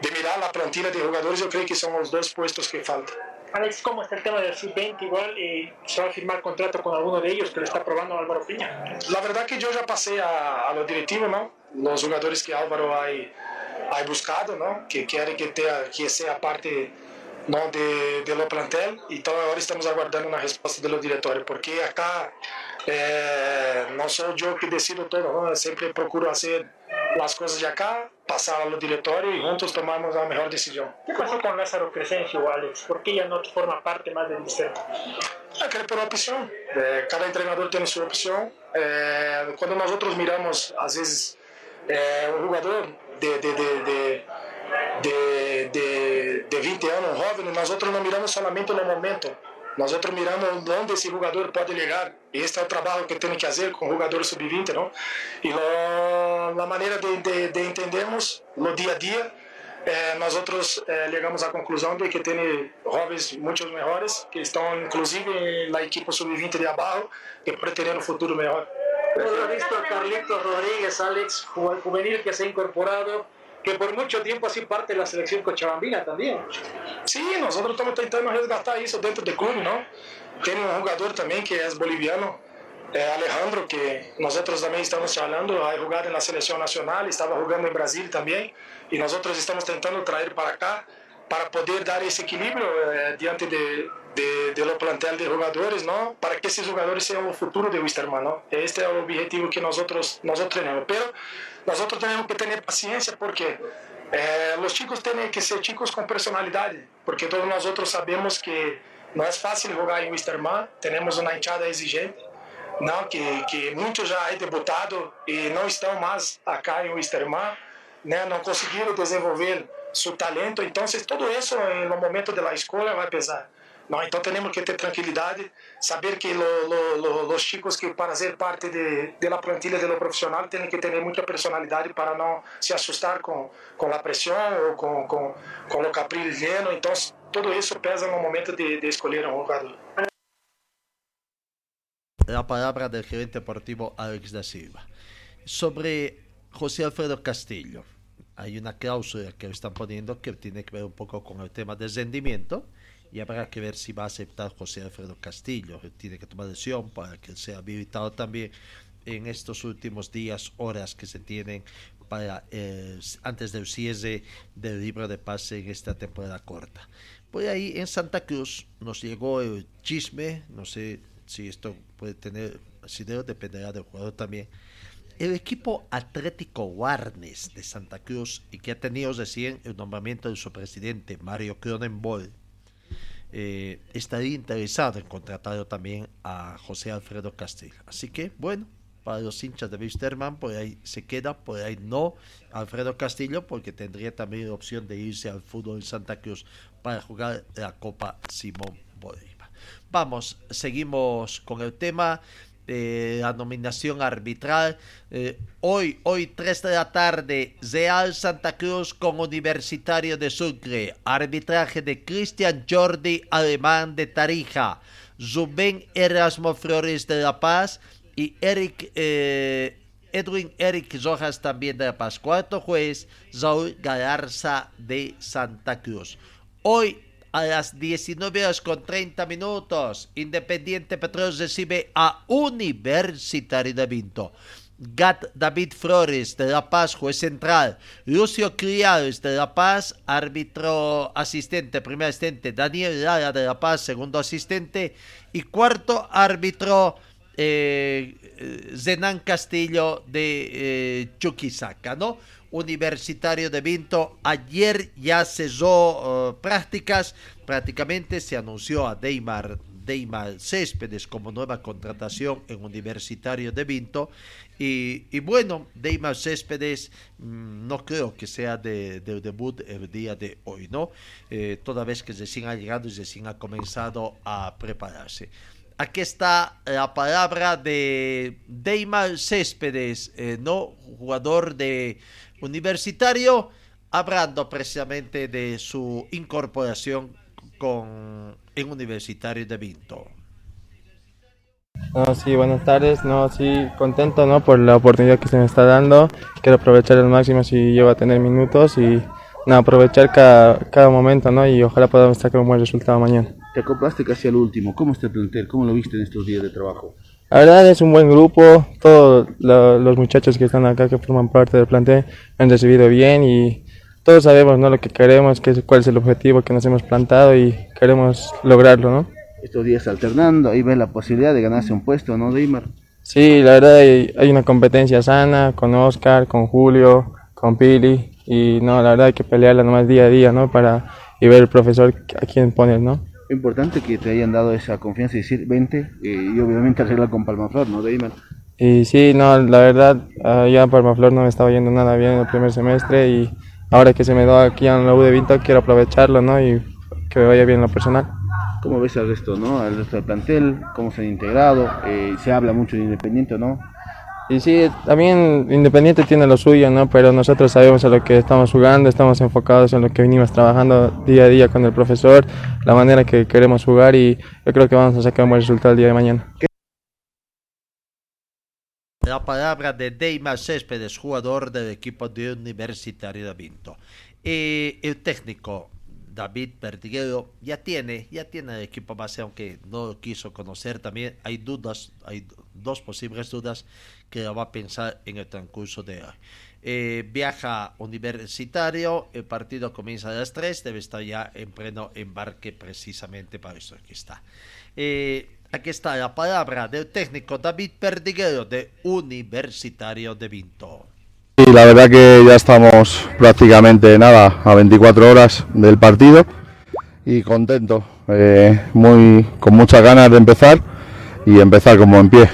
de, mirar la plantilla de jugadores, yo creo que son los dos puestos que faltan. Alex, ¿cómo está el tema del sub-20? Igual eh, se va a firmar contrato con alguno de ellos que lo está probando Álvaro Piña. La verdad que yo ya pasé a, a los directivos, ¿no? Los jugadores que Álvaro ha, ha buscado, ¿no? que quiere que, te, que sea parte ¿no? de, de lo plantel y todo ahora estamos aguardando una respuesta de los directores porque acá eh, no soy yo que decido todo, ¿no? siempre procuro hacer las cosas de acá, pasar a los directores y juntos tomamos la mejor decisión. ¿Qué pasó con Lázaro Crescencio, Alex? ¿Por qué ya no forma parte más del distrito? Ah, que por opción. Eh, cada entrenador tiene su opción. Eh, cuando nosotros miramos, a veces, eh, un jugador de, de, de, de de, de, de 20 anos, jovens, nós outros não miramos somente no momento, nós outros miramos onde esse jogador pode chegar. Este é o trabalho que temos que fazer com o jogador sub-20, não? E na maneira de, de, de, entendermos no dia a dia, eh, nós outros eh, chegamos à conclusão de que tem jovens muito melhores, que estão inclusive na equipe sub-20 de abaixo, que pretendem um futuro melhor. Hemos visto a Carlitos Rodríguez, Alex, juvenil que se ha incorporado que por mucho tiempo ha sido parte de la selección cochabambina también. Sí, nosotros estamos tentando resgatar eso dentro del club, ¿no? Tiene un jugador también que es boliviano, eh, Alejandro, que nosotros también estamos hablando, ha jugado en la selección nacional, estaba jugando en Brasil también, y nosotros estamos tentando traer para acá para poder dar ese equilibrio eh, diante de, de, de lo plantel de jugadores, ¿no? Para que esos jugadores sean el futuro de Wisterman, ¿no? Este es el objetivo que nosotros, nosotros tenemos. Pero nosotros tenemos que tener paciencia porque eh, los chicos tienen que ser chicos con personalidad, porque todos nosotros sabemos que no es fácil jugar en Wisterman, tenemos una hinchada exigente, ¿no? Que, que muchos ya han debutado y no están más acá en Wisterman, ¿no? no consiguieron desenvolver su talento, entonces todo eso en los momentos de la escuela va a pesar. Não, então temos que ter tranquilidade, saber que lo, lo, lo, os chicos que para ser parte de, de la plantilha de lo profissional têm que ter muita personalidade para não se assustar com, com a pressão ou com, com, com o caprilho lleno. Então tudo isso pesa no momento de, de escolher um jogador. La palabra del gerente deportivo Alex da Silva. Sobre José Alfredo Castillo, hay una cláusula que están poniendo que tiene que ver un poco con el tema del rendimiento y habrá que ver si va a aceptar José Alfredo Castillo. Tiene que tomar decisión para que sea habilitado también en estos últimos días, horas que se tienen para eh, antes del cierre del libro de pase en esta temporada corta. Por ahí en Santa Cruz nos llegó el chisme, no sé si esto puede tener asidero, dependerá del jugador también. El equipo Atlético Warnes de Santa Cruz y que ha tenido recién el nombramiento de su presidente Mario Cronenbol, eh, estaría interesado en contratar también a José Alfredo Castillo. Así que, bueno, para los hinchas de Wisterman, por ahí se queda, por ahí no Alfredo Castillo, porque tendría también la opción de irse al fútbol en Santa Cruz para jugar la Copa Simón Bolívar. Vamos, seguimos con el tema de la nominación arbitral. Eh, hoy, hoy 3 de la tarde, Real Santa Cruz con Universitario de Sucre. Arbitraje de Cristian Jordi, alemán de Tarija. Rubén Erasmo Flores de La Paz y Eric, eh, Edwin Eric Rojas también de La Paz. Cuarto juez, Raúl Galarza de Santa Cruz. Hoy a las 19 horas con 30 minutos, Independiente Petróleo recibe a Universitario de Vinto. Gat David Flores de La Paz, juez central. Lucio Criados de La Paz, árbitro asistente, primer asistente. Daniel Lara de La Paz, segundo asistente. Y cuarto árbitro, eh, Zenan Castillo de eh, Chuquisaca, ¿no? Universitario de Vinto. Ayer ya cesó uh, prácticas. Prácticamente se anunció a Deimar, Deimar Céspedes como nueva contratación en Universitario de Vinto. Y, bueno, Deimar Céspedes mmm, no creo que sea de, de, debut el día de hoy, ¿no? Eh, toda vez que recién ha llegado y recién ha comenzado a prepararse. Aquí está la palabra de Deimar Céspedes, eh, ¿no? Jugador de universitario, hablando precisamente de su incorporación con en Universitario de Vinto. No, sí, buenas tardes. No, sí, contento ¿no? por la oportunidad que se me está dando. Quiero aprovechar al máximo si llego a tener minutos y no, aprovechar cada, cada momento ¿no? y ojalá podamos sacar un buen resultado mañana. Te acoplaste casi al último. ¿Cómo está el plantel? ¿Cómo lo viste en estos días de trabajo? La verdad es un buen grupo, todos lo, los muchachos que están acá, que forman parte del plantel, han recibido bien y todos sabemos ¿no? lo que queremos, que es, cuál es el objetivo que nos hemos plantado y queremos lograrlo. ¿no? Estos días alternando, ahí ves la posibilidad de ganarse un puesto, ¿no, Deimar? Sí, la verdad hay, hay una competencia sana con Oscar, con Julio, con Pili y no, la verdad hay que pelearla nomás día a día ¿no? para y ver el profesor a quién poner, ¿no? Importante que te hayan dado esa confianza y decir, vente, eh, y obviamente arreglar con Palmaflor, ¿no, Deiman? Y sí, no, la verdad, uh, ya Palmaflor no me estaba yendo nada bien en el primer semestre y ahora que se me da aquí en la U de Vinto quiero aprovecharlo, ¿no? Y que me vaya bien en lo personal. ¿Cómo ves al resto, no? Al resto del plantel, cómo se han integrado, eh, se habla mucho de Independiente, ¿no? Y sí, también Independiente tiene lo suyo, ¿no? Pero nosotros sabemos a lo que estamos jugando, estamos enfocados en lo que venimos trabajando día a día con el profesor, la manera que queremos jugar y yo creo que vamos a sacar un buen resultado el día de mañana. La palabra de Deimar Céspedes, jugador del equipo de Universitario de Vinto. Eh, el técnico David Pertiguero ya tiene, ya tiene el equipo base, aunque no lo quiso conocer también. Hay dudas, hay dos posibles dudas que lo va a pensar en el transcurso de hoy. Eh, viaja universitario, el partido comienza a las 3, debe estar ya en pleno embarque precisamente para eso. Aquí está. Eh, aquí está la palabra del técnico David Perdiguero de Universitario de Vinto. Sí, la verdad que ya estamos prácticamente nada, a 24 horas del partido y contento, eh, muy, con muchas ganas de empezar y empezar como en pie.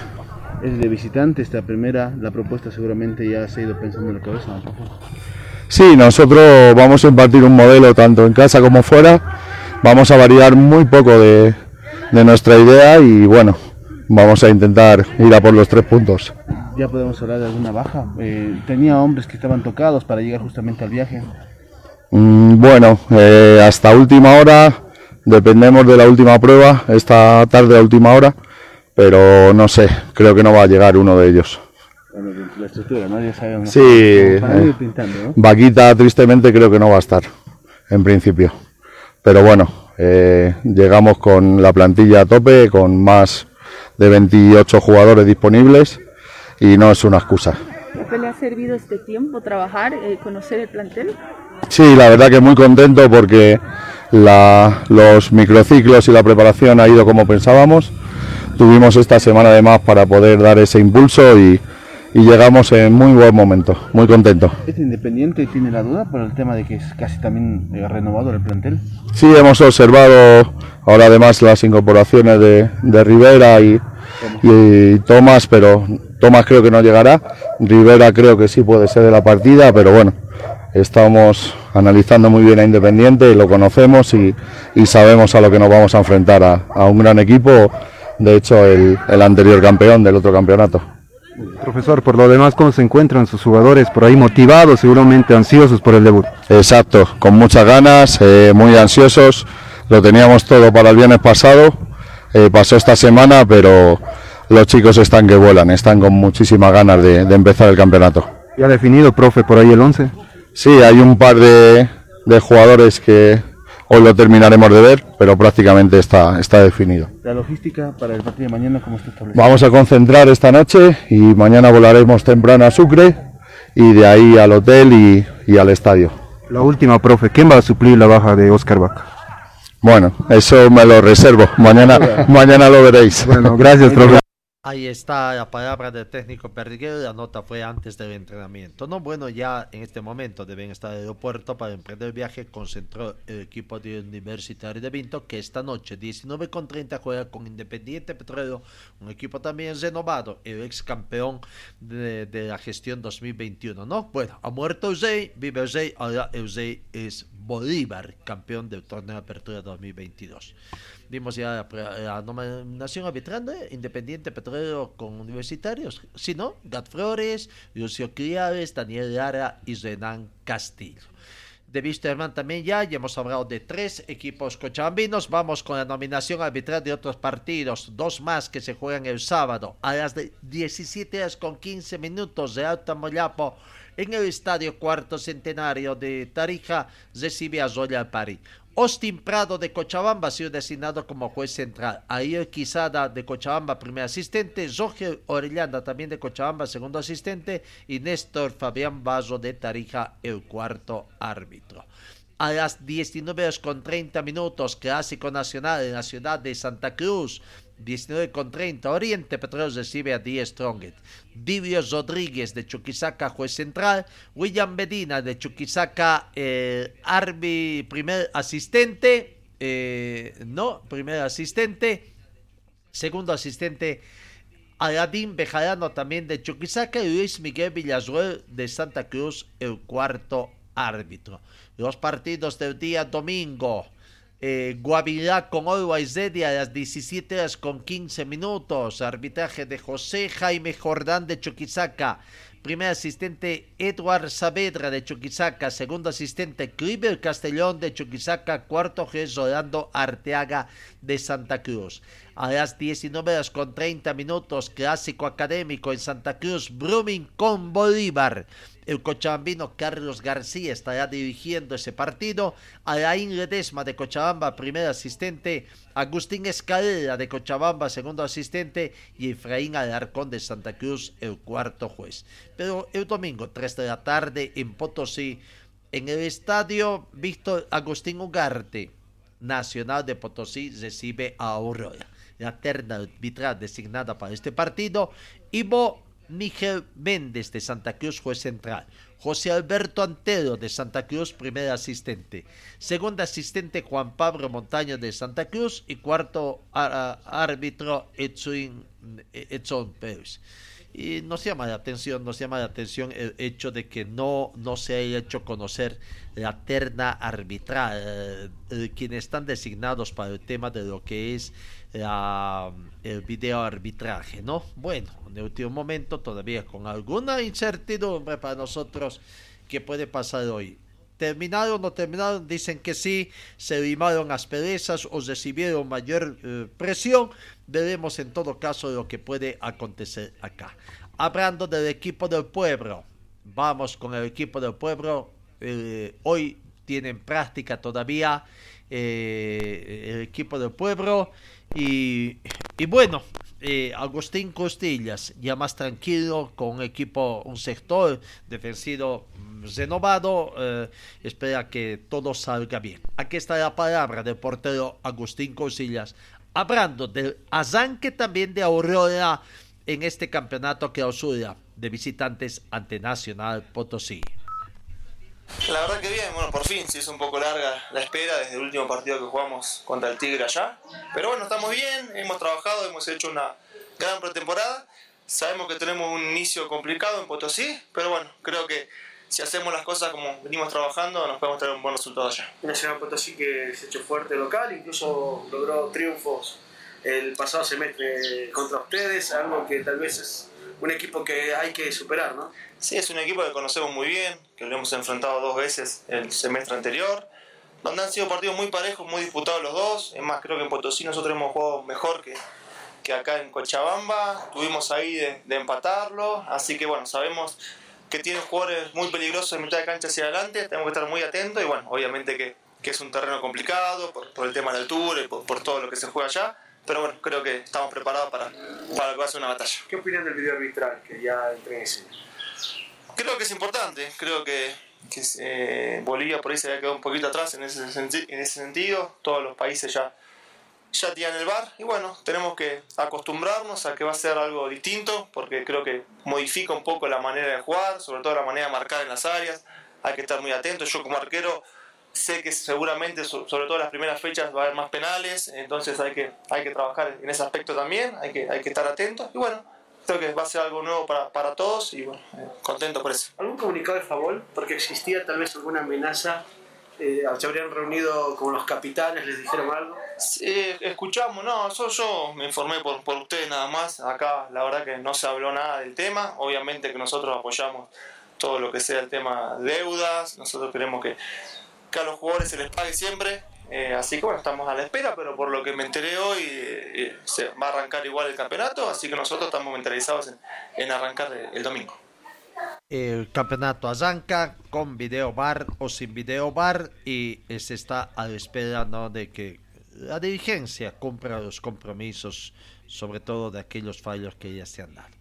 Es de visitante esta primera, la propuesta seguramente ya se ha ido pensando en la cabeza. Sí, nosotros vamos a impartir un modelo tanto en casa como fuera, vamos a variar muy poco de, de nuestra idea y bueno, vamos a intentar ir a por los tres puntos. Ya podemos hablar de alguna baja. Eh, tenía hombres que estaban tocados para llegar justamente al viaje. Mm, bueno, eh, hasta última hora, dependemos de la última prueba, esta tarde a última hora, pero no sé, creo que no va a llegar uno de ellos. Bueno, la estructura, ¿no? Ya sabemos. Sí, eh, pintando, ¿no? Vaquita tristemente creo que no va a estar, en principio. Pero bueno, eh, llegamos con la plantilla a tope, con más de 28 jugadores disponibles y no es una excusa. ¿Le ha servido este tiempo trabajar, eh, conocer el plantel? Sí, la verdad que muy contento porque la- los microciclos y la preparación ha ido como pensábamos. Tuvimos esta semana además para poder dar ese impulso y, y llegamos en muy buen momento. Muy contento. ¿Es independiente y tiene la duda por el tema de que es casi también eh, renovado el plantel? Sí, hemos observado ahora además las incorporaciones de, de Rivera y, y Tomás, pero Tomás creo que no llegará. Rivera creo que sí puede ser de la partida, pero bueno, estamos analizando muy bien a Independiente, lo conocemos y, y sabemos a lo que nos vamos a enfrentar, a, a un gran equipo, de hecho el, el anterior campeón del otro campeonato. Profesor, por lo demás, ¿cómo se encuentran sus jugadores por ahí motivados, seguramente ansiosos por el debut? Exacto, con muchas ganas, eh, muy ansiosos. Lo teníamos todo para el viernes pasado eh, pasó esta semana, pero los chicos están que vuelan, están con muchísimas ganas de, de empezar el campeonato. ¿Ya definido, profe, por ahí el 11? Sí, hay un par de, de jugadores que hoy lo terminaremos de ver, pero prácticamente está, está definido. La logística para el partido de mañana, ¿cómo está establecida? Vamos a concentrar esta noche y mañana volaremos temprano a Sucre y de ahí al hotel y, y al estadio. La última, profe, ¿quién va a suplir la baja de Oscar Vaca? Bueno, eso me lo reservo. Mañana, mañana lo veréis. Bueno, gracias, profe. Ahí está la palabra del técnico Perdiguero, la nota fue antes del entrenamiento. No, bueno, ya en este momento deben estar en el aeropuerto para emprender el viaje. Concentró el equipo de Universitario de Vinto, que esta noche, 19 con 30, juega con Independiente Petrolero, un equipo también renovado, el ex campeón de, de la gestión 2021. No, bueno, ha muerto Eusei, vive Eusei, ahora Eusei es Bolívar, campeón del torneo de apertura 2022. Vimos ya la, nominación arbitral de Independiente Petrolero con Universitarios. Si no, Gat Flores, Lucio Criares, Daniel Lara y Renan Castillo. De Wisterman también ya, ya hemos hablado de tres equipos cochabambinos. Vamos con la nominación arbitral de otros partidos. Dos más que se juegan el sábado a las de 17 horas con 15 minutos de Alta Moyapo en el Estadio Cuarto Centenario de Tarija recibe a Royal Party. Austin Prado de Cochabamba ha sido designado como juez central. Ayer Quisada de Cochabamba, primer asistente. Roger Orellana también de Cochabamba, segundo asistente. Y Néstor Fabián Vaso de Tarija, el cuarto árbitro. A las 19 horas con 30 minutos, Clásico Nacional en la ciudad de Santa Cruz. 19 con 30, Oriente Petróleo recibe a Die Strongest. Divio Rodríguez de Chuquisaca, juez central. William Medina de Chuquisaca, eh, primer asistente. eh, no, primer asistente. Segundo asistente, Aladín Bejarano también de Chuquisaca y Luis Miguel Villasuel de Santa Cruz, el cuarto árbitro. Los partidos del día domingo. Eh, Guavirá con Ready a las 17 horas con 15 minutos. Arbitraje de José Jaime Jordán de Chuquisaca. Primer asistente Edward Saavedra de Chuquisaca. Segundo asistente Cliver Castellón de Chuquisaca. Cuarto juez Rolando Arteaga de Santa Cruz. A las 19 horas con 30 minutos, clásico académico en Santa Cruz, Brumming con Bolívar. El cochabambino Carlos García estará dirigiendo ese partido. Alain Ledesma de Cochabamba, primer asistente. Agustín Escalera de Cochabamba, segundo asistente. Y Efraín Alarcón de Santa Cruz, el cuarto juez. Pero el domingo, 3 de la tarde, en Potosí, en el estadio Víctor Agustín Ugarte, Nacional de Potosí recibe a Aurora. La terna arbitral designada para este partido, Ivo Miguel Méndez de Santa Cruz, juez central. José Alberto Antero de Santa Cruz, primer asistente. Segundo asistente Juan Pablo Montaño de Santa Cruz y cuarto árbitro Edson, Edson Pérez. Y nos llama la atención, nos llama la atención el hecho de que no, no se haya hecho conocer la terna arbitral, eh, eh, quienes están designados para el tema de lo que es la- el video arbitraje, ¿no? Bueno, en el último momento todavía con alguna incertidumbre para nosotros que puede pasar hoy. ¿Terminaron o no terminaron? Dicen que sí, se limaron las perezas o recibieron mayor eh, presión. Veremos en todo caso lo que puede acontecer acá. Hablando del equipo del pueblo, vamos con el equipo del pueblo. Eh, hoy tienen práctica todavía eh, el equipo del pueblo. Y bueno, eh, Agustín Costillas ya más tranquilo con un equipo, un sector defensivo mm, renovado, eh, espera que todo salga bien. Aquí está la palabra del portero Agustín Costillas, hablando del arranque también de Aurora en este campeonato clausura de visitantes ante Nacional Potosí. La verdad que bien, bueno, por fin se hizo un poco larga la espera desde el último partido que jugamos contra el Tigre allá. Pero bueno, estamos bien, hemos trabajado, hemos hecho una gran pretemporada. Sabemos que tenemos un inicio complicado en Potosí, pero bueno, creo que si hacemos las cosas como venimos trabajando, nos podemos traer un buen resultado allá. Nacional Potosí que se echó fuerte local, incluso logró triunfos el pasado semestre contra ustedes, algo que tal vez es un equipo que hay que superar, ¿no? Sí, es un equipo que conocemos muy bien, que lo hemos enfrentado dos veces el semestre anterior. donde han sido partidos muy parejos, muy disputados los dos. Es más, creo que en Potosí nosotros hemos jugado mejor que, que acá en Cochabamba. Tuvimos ahí de, de empatarlo. Así que bueno, sabemos que tienen jugadores muy peligrosos en mitad de cancha hacia adelante. Tenemos que estar muy atentos y bueno, obviamente que, que es un terreno complicado por, por, el tema de la altura y por, por todo lo que se juega allá. Pero bueno, creo que estamos preparados para, para lo que va a ser una batalla. ¿Qué opinan del video arbitral que ya entré en escena? Creo que es importante, creo que, que eh, Bolivia por ahí se había quedado un poquito atrás en ese, en ese sentido, todos los países ya, ya tienen el bar y bueno, tenemos que acostumbrarnos a que va a ser algo distinto porque creo que modifica un poco la manera de jugar, sobre todo la manera de marcar en las áreas, hay que estar muy atentos, yo como arquero sé que seguramente, sobre todo en las primeras fechas, va a haber más penales, entonces hay que, hay que trabajar en ese aspecto también, hay que, hay que estar atentos y bueno, creo que va a ser algo nuevo para, para todos y bueno, eh, contento por eso. ¿Algún comunicado de favor? Porque existía tal vez alguna amenaza, eh, se habrían reunido con los capitanes, les dijeron algo. Sí, escuchamos, no, yo, yo me informé por, por ustedes nada más, acá la verdad que no se habló nada del tema, obviamente que nosotros apoyamos todo lo que sea el tema deudas, nosotros queremos que que a los jugadores se les pague siempre. Eh, así que bueno, estamos a la espera, pero por lo que me enteré hoy, eh, se va a arrancar igual el campeonato, así que nosotros estamos mentalizados en, en arrancar el domingo. El campeonato arranca con video bar o sin video bar y se está a la espera ¿no? de que la dirigencia cumpla los compromisos, sobre todo de aquellos fallos que ya se han dado.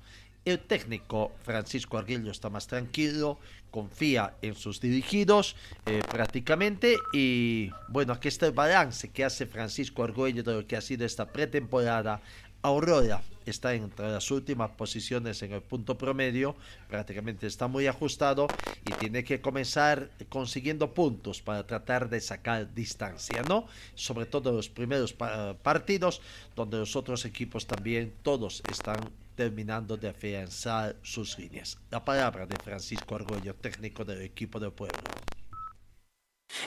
El técnico Francisco Arguillo está más tranquilo, confía en sus dirigidos eh, prácticamente y bueno, aquí está el balance que hace Francisco Arguello de lo que ha sido esta pretemporada. Aurora está entre las últimas posiciones en el punto promedio, prácticamente está muy ajustado y tiene que comenzar consiguiendo puntos para tratar de sacar distancia, ¿no? Sobre todo los primeros pa partidos, donde los otros equipos también todos están terminando de afianzar sus líneas. La palabra de Francisco Argüello, técnico del equipo del pueblo.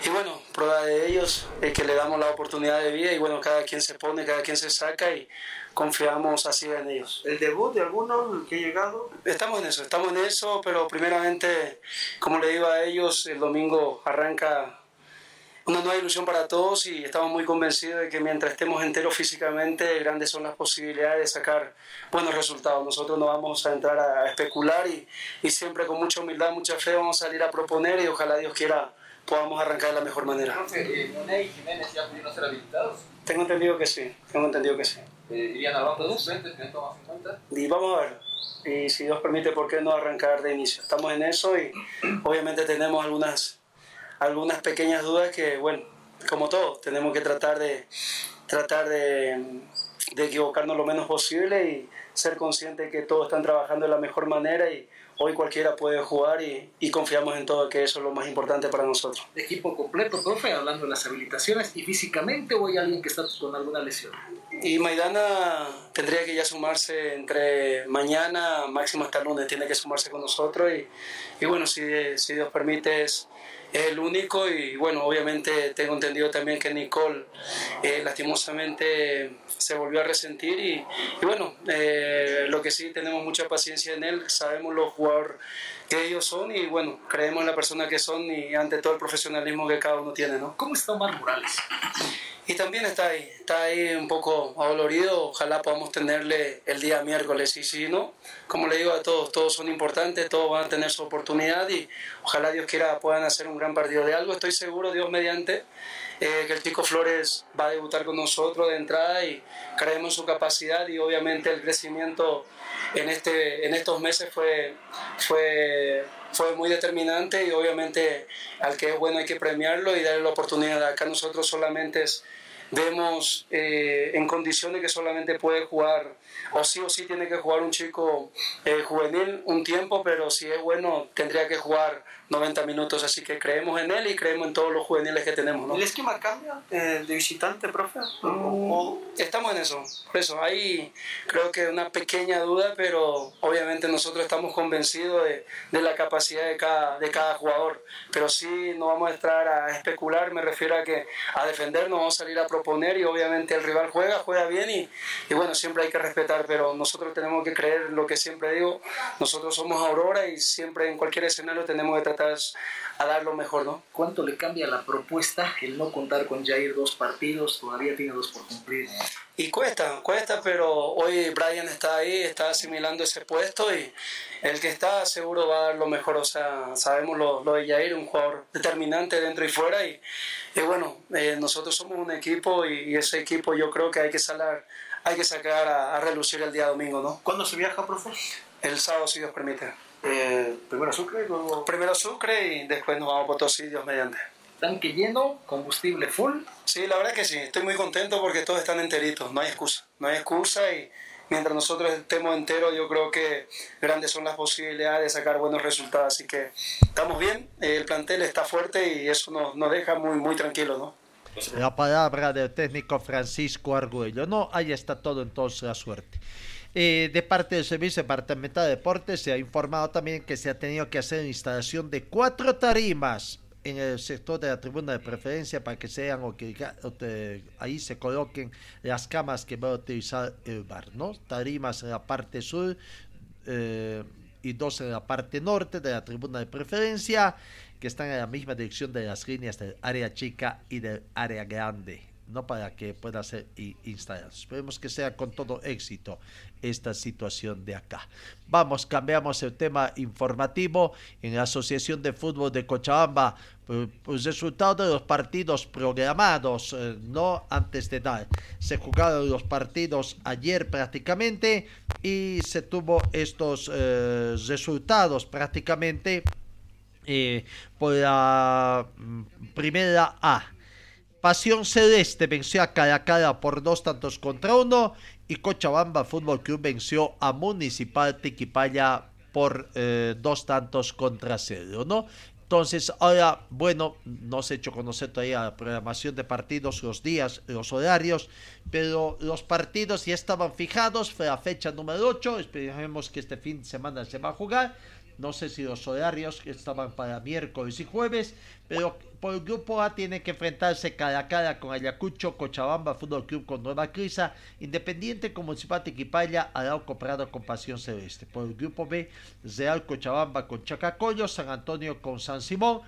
Y bueno, prueba de ellos es que le damos la oportunidad de vida y bueno, cada quien se pone, cada quien se saca y confiamos así en ellos. ¿El debut de alguno que ha llegado? Estamos en eso, estamos en eso, pero primeramente, como le digo a ellos, el domingo arranca una nueva ilusión para todos y estamos muy convencidos de que mientras estemos enteros físicamente, grandes son las posibilidades de sacar buenos resultados. Nosotros no vamos a entrar a especular y, y siempre con mucha humildad, mucha fe vamos a salir a proponer y ojalá Dios quiera podamos arrancar de la mejor manera. ¿Monet y Jiménez ya pudieron ser habilitados? Tengo entendido que sí, tengo entendido que sí. Eh, ¿Irían al banco de suplentes que no en cuenta? Y vamos a ver, y si Dios permite, ¿por qué no arrancar de inicio? Estamos en eso y obviamente tenemos algunas algunas pequeñas dudas que, bueno, como todo, tenemos que tratar de, tratar de, de equivocarnos lo menos posible y ser conscientes que todos están trabajando de la mejor manera y hoy cualquiera puede jugar y, y, confiamos en todo que eso es lo más importante para nosotros. Equipo completo, profe, hablando de las habilitaciones y físicamente o hay alguien que está con alguna lesión. Y Maidana tendría que ya sumarse entre mañana, máximo hasta lunes, tiene que sumarse con nosotros y, y bueno, si, si Dios permite es, es el único y bueno, obviamente tengo entendido también que Nicole eh, lastimosamente se volvió a resentir y, bueno, eh, lo que sí tenemos mucha paciencia en él, sabemos los jugadores que ellos son y bueno, creemos en la persona que son y ante todo el profesionalismo que cada uno tiene, ¿no? ¿Cómo está Omar Morales? Y también está ahí, está ahí un poco adolorido, ojalá podamos tenerle el día miércoles y si no, como le digo a todos, todos son importantes, todos van a tener su oportunidad y ojalá Dios quiera puedan hacer un gran partido de algo, estoy seguro, Dios mediante, eh, que el Chico Flores va a debutar con nosotros de entrada y creemos su capacidad y obviamente el crecimiento en, este, en estos meses fue, fue, fue muy determinante y obviamente al que es bueno hay que premiarlo y darle la oportunidad. Acá nosotros solamente vemos eh, en condiciones que solamente puede jugar, o sí o sí tiene que jugar un chico eh, juvenil un tiempo, pero si es bueno tendría que jugar 90 minutos, así que creemos en él y creemos en todos los juveniles que tenemos. ¿no? ¿El esquema cambia eh, de visitante, profe? Mm, estamos en eso, por eso hay creo que una pequeña duda, pero obviamente nosotros estamos convencidos de, de la capacidad de cada, de cada jugador, pero sí no vamos a estar a especular, me refiero a que a defendernos vamos a salir a proponer y obviamente el rival juega, juega bien y, y, bueno, siempre hay que respetar, pero nosotros tenemos que creer lo que siempre digo, nosotros somos Aurora y siempre en cualquier escenario tenemos que tratar a dar lo mejor, ¿no? ¿Cuánto le cambia la propuesta el no contar con Jair dos partidos? Todavía tiene dos por cumplir. Y cuesta, cuesta, pero hoy Brian está ahí, está asimilando ese puesto y el que está seguro va a dar lo mejor. O sea, sabemos lo, lo de Jair, un jugador determinante dentro y fuera. Y, y bueno, eh, nosotros somos un equipo y, y, ese equipo yo creo que hay que, salar, hay que sacar a, a, relucir el día domingo, ¿no? ¿Cuándo se viaja, profe? El sábado, si Dios permite. Eh, primero Sucre, luego... Primero Sucre y después nos vamos a Potosí, Dios mediante tanque lleno, combustible full. Sí, la verdad que sí, estoy muy contento porque todos están enteritos, no hay excusa, no hay excusa y mientras nosotros estemos enteros yo creo que grandes son las posibilidades de sacar buenos resultados, así que estamos bien, el plantel está fuerte y eso nos, nos deja muy, muy tranquilos, ¿no? La palabra del técnico Francisco Argüello, no, ahí está todo entonces la suerte. Eh, de parte del Servicio Departamental de Deportes se ha informado también que se ha tenido que hacer instalación de cuatro tarimas en el sector de la tribuna de preferencia para que sean o que ahí se coloquen las camas que va a utilizar el bar, ¿no? Tarimas en la parte sur eh, y dos en la parte norte de la tribuna de preferencia que están en la misma dirección de las líneas del área chica y del área grande no para que pueda ser instalado. Esperemos que sea con todo éxito esta situación de acá. Vamos, cambiamos el tema informativo en la Asociación de Fútbol de Cochabamba. Pues, pues resultado de los partidos programados, eh, no antes de nada. Se jugaron los partidos ayer prácticamente y se tuvo estos eh, resultados prácticamente eh, por la mm, primera A. Pasión Celeste venció a Caracala por dos tantos contra uno y Cochabamba Fútbol Club venció a Municipal Tiquipaya por eh, dos tantos contra cero, ¿no? Entonces, ahora, bueno, no se ha hecho conocer todavía la programación de partidos, los días, los horarios, pero los partidos ya estaban fijados, fue la fecha número 8, esperemos que este fin de semana se va a jugar no sé si los horarios estaban para miércoles y jueves, pero por grupo A tiene que enfrentarse cara a cara con Ayacucho, Cochabamba, Fútbol Club con Nueva Crisa, Independiente con Municipal Tiquipaya, Arauco Prado con Pasión Celeste. Por el grupo B, Real Cochabamba con Chacacoyo, San Antonio con San Simón,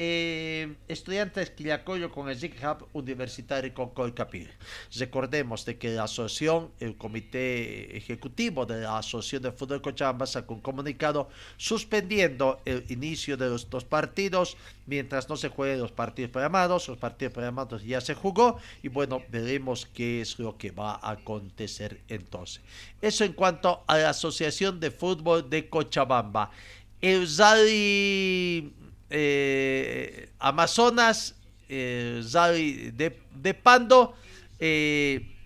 eh, estudiantes Quillacoyo con el Hub Universitario con Colcapil. Recordemos de que la asociación, el comité ejecutivo de la Asociación de Fútbol Cochabamba sacó un comunicado suspendiendo el inicio de los dos partidos mientras no se jueguen los partidos programados. Los partidos programados ya se jugó y bueno, veremos qué es lo que va a acontecer entonces. Eso en cuanto a la Asociación de Fútbol de Cochabamba. El Zali eh, Amazonas, eh, de, de, Pando. Eh,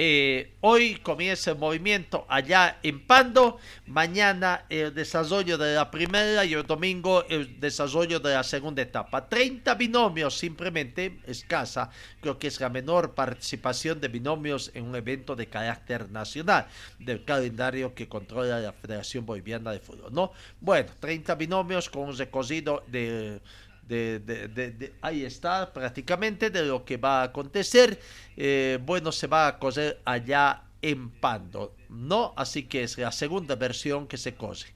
eh, hoy comienza el movimiento allá en Pando, mañana el desarrollo de la primera y el domingo el desarrollo de la segunda etapa. 30 binomios, simplemente escasa, creo que es la menor participación de binomios en un evento de carácter nacional del calendario que controla la Federación Boliviana de Fútbol, ¿no? Bueno, 30 binomios con un recorrido de de, ahí está prácticamente de lo que va a acontecer. Eh, bueno, se va a coser allá en Pando, ¿no? Así que es la segunda versión que se cose.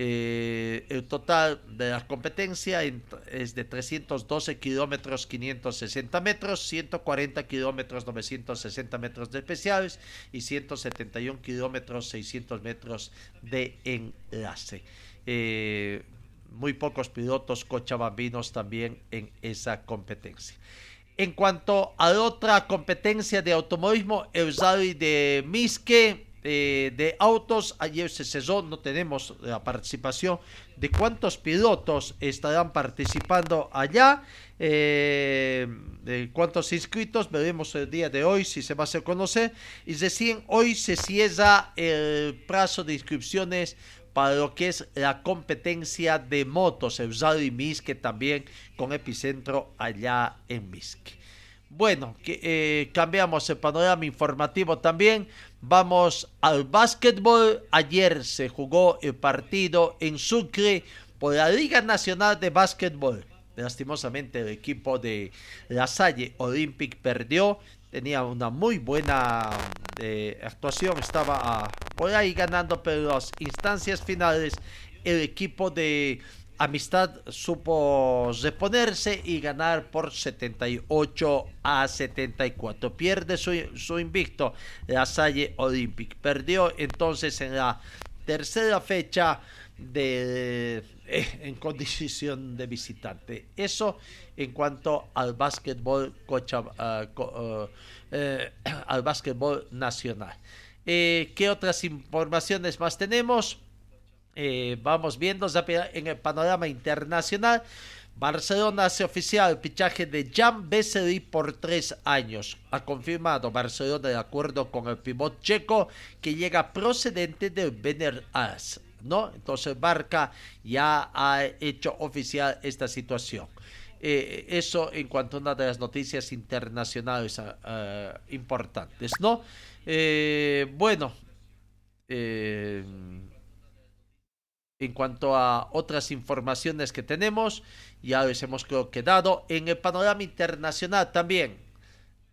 Eh, el total de la competencia es de 312 kilómetros 560 metros, 140 kilómetros 960 metros de especiales y 171 kilómetros 600 metros de enlace. Eh, muy pocos pilotos cochabambinos también en esa competencia. En cuanto a otra competencia de automovilismo, el rally de Misque eh, de autos, ayer se cesó, no tenemos la participación. De cuántos pilotos estarán participando allá, eh, de cuántos inscritos, veremos el día de hoy si se va a hacer conocer, y recién hoy se cierra el plazo de inscripciones para lo que es la competencia de motos, el Rally Misque también con epicentro allá en Misque. Bueno, que, eh, cambiamos el panorama informativo también. Vamos al básquetbol. Ayer se jugó el partido en Sucre por la Liga Nacional de Básquetbol. lastimosamente el equipo de La Salle Olympic perdió. Tenía una muy buena eh, actuación, estaba ah, por ahí ganando, pero las instancias finales el equipo de Amistad supo reponerse y ganar por 78 a 74. Pierde su, su invicto la Salle Olympic. Perdió entonces en la tercera fecha de, en condición de visitante. Eso en cuanto al básquetbol, uh, uh, eh, al básquetbol nacional. Eh, ¿Qué otras informaciones más tenemos? Eh, vamos viendo en el panorama internacional. Barcelona hace oficial el fichaje de Jan Vesely por tres años. Ha confirmado Barcelona de acuerdo con el pivot checo que llega procedente del Bener As. ¿No? Entonces Barca ya ha hecho oficial esta situación. Eh, eso en cuanto a una de las noticias internacionales uh, importantes, ¿no? Eh, bueno, eh, en cuanto a otras informaciones que tenemos, ya les hemos quedado. En el panorama internacional también,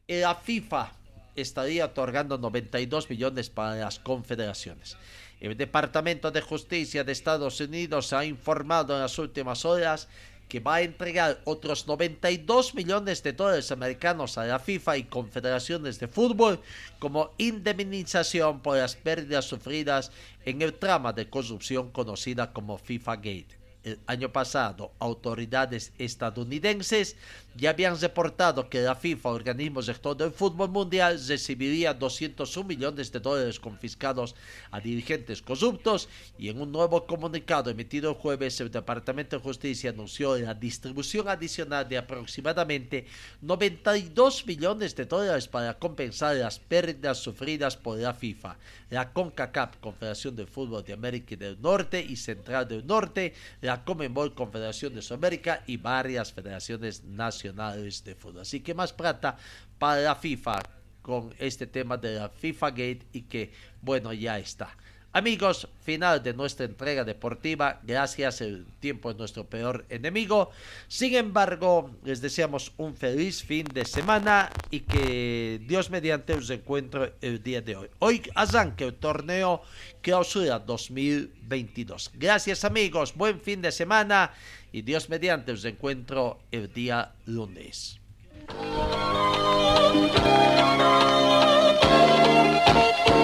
la FIFA estaría otorgando 92 millones para las confederaciones. El Departamento de Justicia de Estados Unidos ha informado en las últimas horas que va a entregar otros 92 millones de dólares americanos a la FIFA y confederaciones de fútbol como indemnización por las pérdidas sufridas en el trama de corrupción conocida como FIFA Gate. El año pasado, autoridades estadounidenses ya habían reportado que la FIFA, organismo rector del fútbol mundial, recibiría 201 millones de dólares confiscados a dirigentes corruptos. Y en un nuevo comunicado emitido el jueves, el Departamento de Justicia anunció la distribución adicional de aproximadamente 92 millones de dólares para compensar las pérdidas sufridas por la FIFA, la CONCACAF, Confederación de Fútbol de América del Norte y Central del Norte, la Comenbol Confederación de Sudamérica y varias federaciones nacionales de fútbol. Así que más plata para la FIFA con este tema de la FIFA Gate y que bueno ya está. Amigos, final de nuestra entrega deportiva. Gracias, el tiempo es nuestro peor enemigo. Sin embargo, les deseamos un feliz fin de semana y que Dios mediante os encuentre el día de hoy. Hoy arranca el torneo Clausura 2022. Gracias amigos, buen fin de semana y Dios mediante os encuentro el día lunes.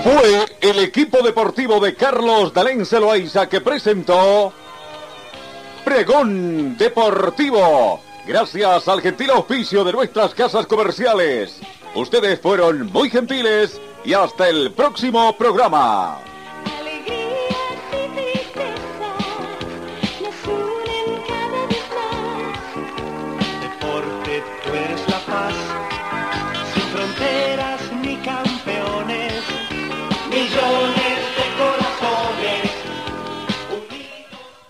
Fue el equipo deportivo de Carlos Dalén Celoaiza que presentó Pregón Deportivo. Gracias al gentil auspicio de nuestras casas comerciales. Ustedes fueron muy gentiles y hasta el próximo programa.